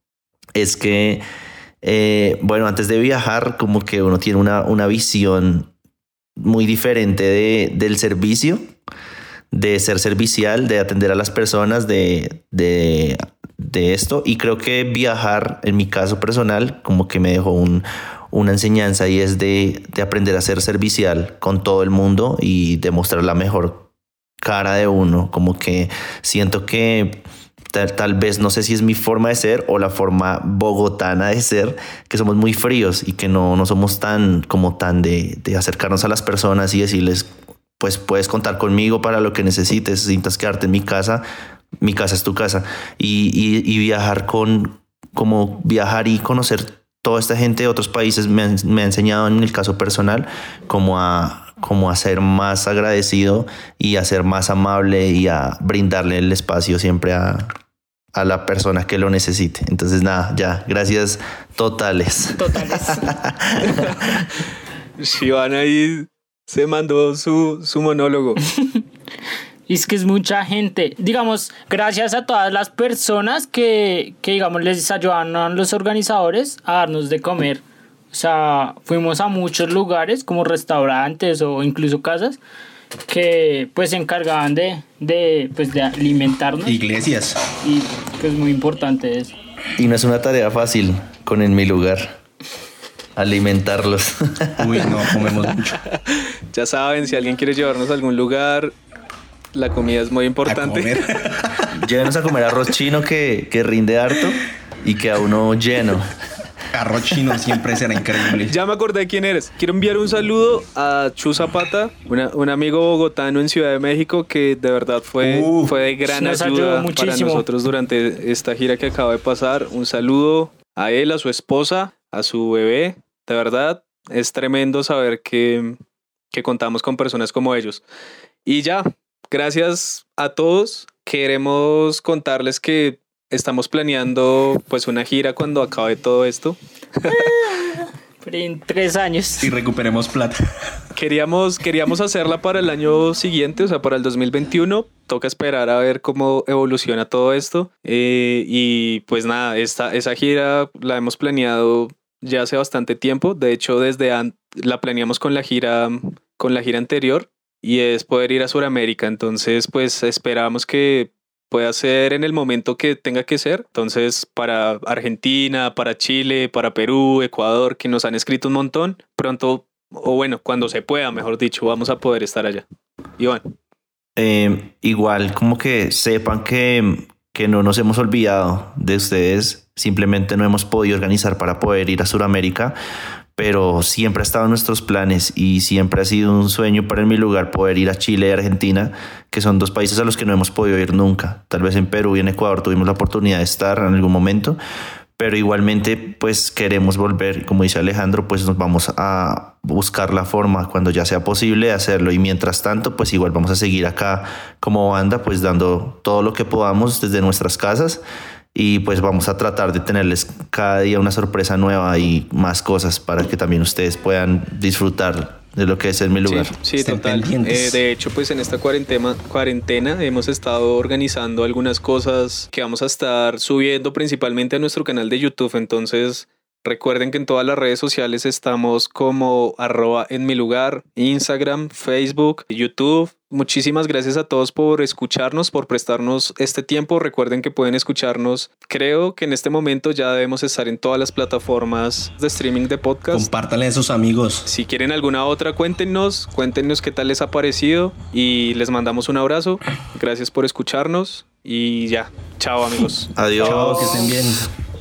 es que, eh, bueno, antes de viajar, como que uno tiene una, una visión muy diferente de, del servicio, de ser servicial, de atender a las personas, de, de, de esto. Y creo que viajar, en mi caso personal, como que me dejó un, una enseñanza y es de, de aprender a ser servicial con todo el mundo y demostrar la mejor cara de uno. Como que siento que tal, vez no sé si es mi forma de ser o la forma bogotana de ser, que somos muy fríos y que no, no somos tan como tan de, de acercarnos a las personas y decirles, pues puedes contar conmigo para lo que necesites, sientas quedarte en mi casa, mi casa es tu casa. Y, y, viajar con, como viajar y conocer toda esta gente de otros países me, me ha enseñado en el caso personal como a, como a ser más agradecido y a ser más amable y a brindarle el espacio siempre a, a la persona que lo necesite. Entonces, nada, ya, gracias totales. Totales. Shivana ahí se mandó su, su monólogo. Y es que es mucha gente. Digamos, gracias a todas las personas que, que digamos, les ayudaron a los organizadores a darnos de comer. O sea, fuimos a muchos lugares como restaurantes o incluso casas que pues se encargaban de, de, pues, de alimentarnos. Iglesias. Y pues muy importante eso. Y no es una tarea fácil con en mi lugar alimentarlos. Uy, no, comemos mucho. Ya saben, si alguien quiere llevarnos a algún lugar, la comida es muy importante. Llévenos a comer arroz chino que, que rinde harto y que a uno lleno. Arroz chino siempre será increíble. Ya me acordé de quién eres. Quiero enviar un saludo a Chu Zapata, una- un amigo bogotano en Ciudad de México que de verdad fue, Uh, fue de gran ayuda para nosotros durante esta gira que acaba de pasar. Un saludo a él, a su esposa, a su bebé. De verdad, es tremendo saber que, que contamos con personas como ellos. Y ya, gracias a todos. Queremos contarles que estamos planeando pues una gira cuando acabe todo esto. Pero en tres años. Y recuperemos plata. Queríamos, queríamos hacerla para el año siguiente, o sea, para el 2021. Toca esperar a ver cómo evoluciona todo esto. Eh, y pues nada, esta, esa gira la hemos planeado ya hace bastante tiempo. De hecho, desde la planeamos con la gira, con la gira anterior y es poder ir a Sudamérica. Entonces, pues esperamos que pueda ser en el momento que tenga que ser. Entonces, para Argentina, para Chile, para Perú, Ecuador, que nos han escrito un montón, pronto, o bueno, cuando se pueda, mejor dicho, vamos a poder estar allá. Iván. Eh, igual, como que sepan que, que no nos hemos olvidado de ustedes, simplemente no hemos podido organizar para poder ir a Sudamérica, pero siempre ha estado en nuestros planes y siempre ha sido un sueño para en mi lugar poder ir a Chile y Argentina, que son dos países a los que no hemos podido ir nunca. Tal vez en Perú y en Ecuador tuvimos la oportunidad de estar en algún momento, pero igualmente pues queremos volver, como dice Alejandro, pues nos vamos a buscar la forma cuando ya sea posible hacerlo. Y mientras tanto pues igual vamos a seguir acá como banda pues dando todo lo que podamos desde nuestras casas y pues vamos a tratar de tenerles cada día una sorpresa nueva y más cosas para que también ustedes puedan disfrutar de lo que es en mi lugar. Sí, sí, total. Eh, de hecho, pues en esta cuarentena, cuarentena hemos estado organizando algunas cosas que vamos a estar subiendo principalmente a nuestro canal de YouTube. Entonces, recuerden que en todas las redes sociales estamos como arroba en mi lugar, Instagram, Facebook, YouTube. Muchísimas gracias a todos por escucharnos, por prestarnos este tiempo. Recuerden que pueden escucharnos. Creo que en este momento ya debemos estar en todas las plataformas de streaming de podcast. Compártanle a sus amigos. Si quieren alguna otra, cuéntenos, cuéntenos qué tal les ha parecido y les mandamos un abrazo. Gracias por escucharnos y ya. Chao amigos. Adiós. Chao, que estén bien.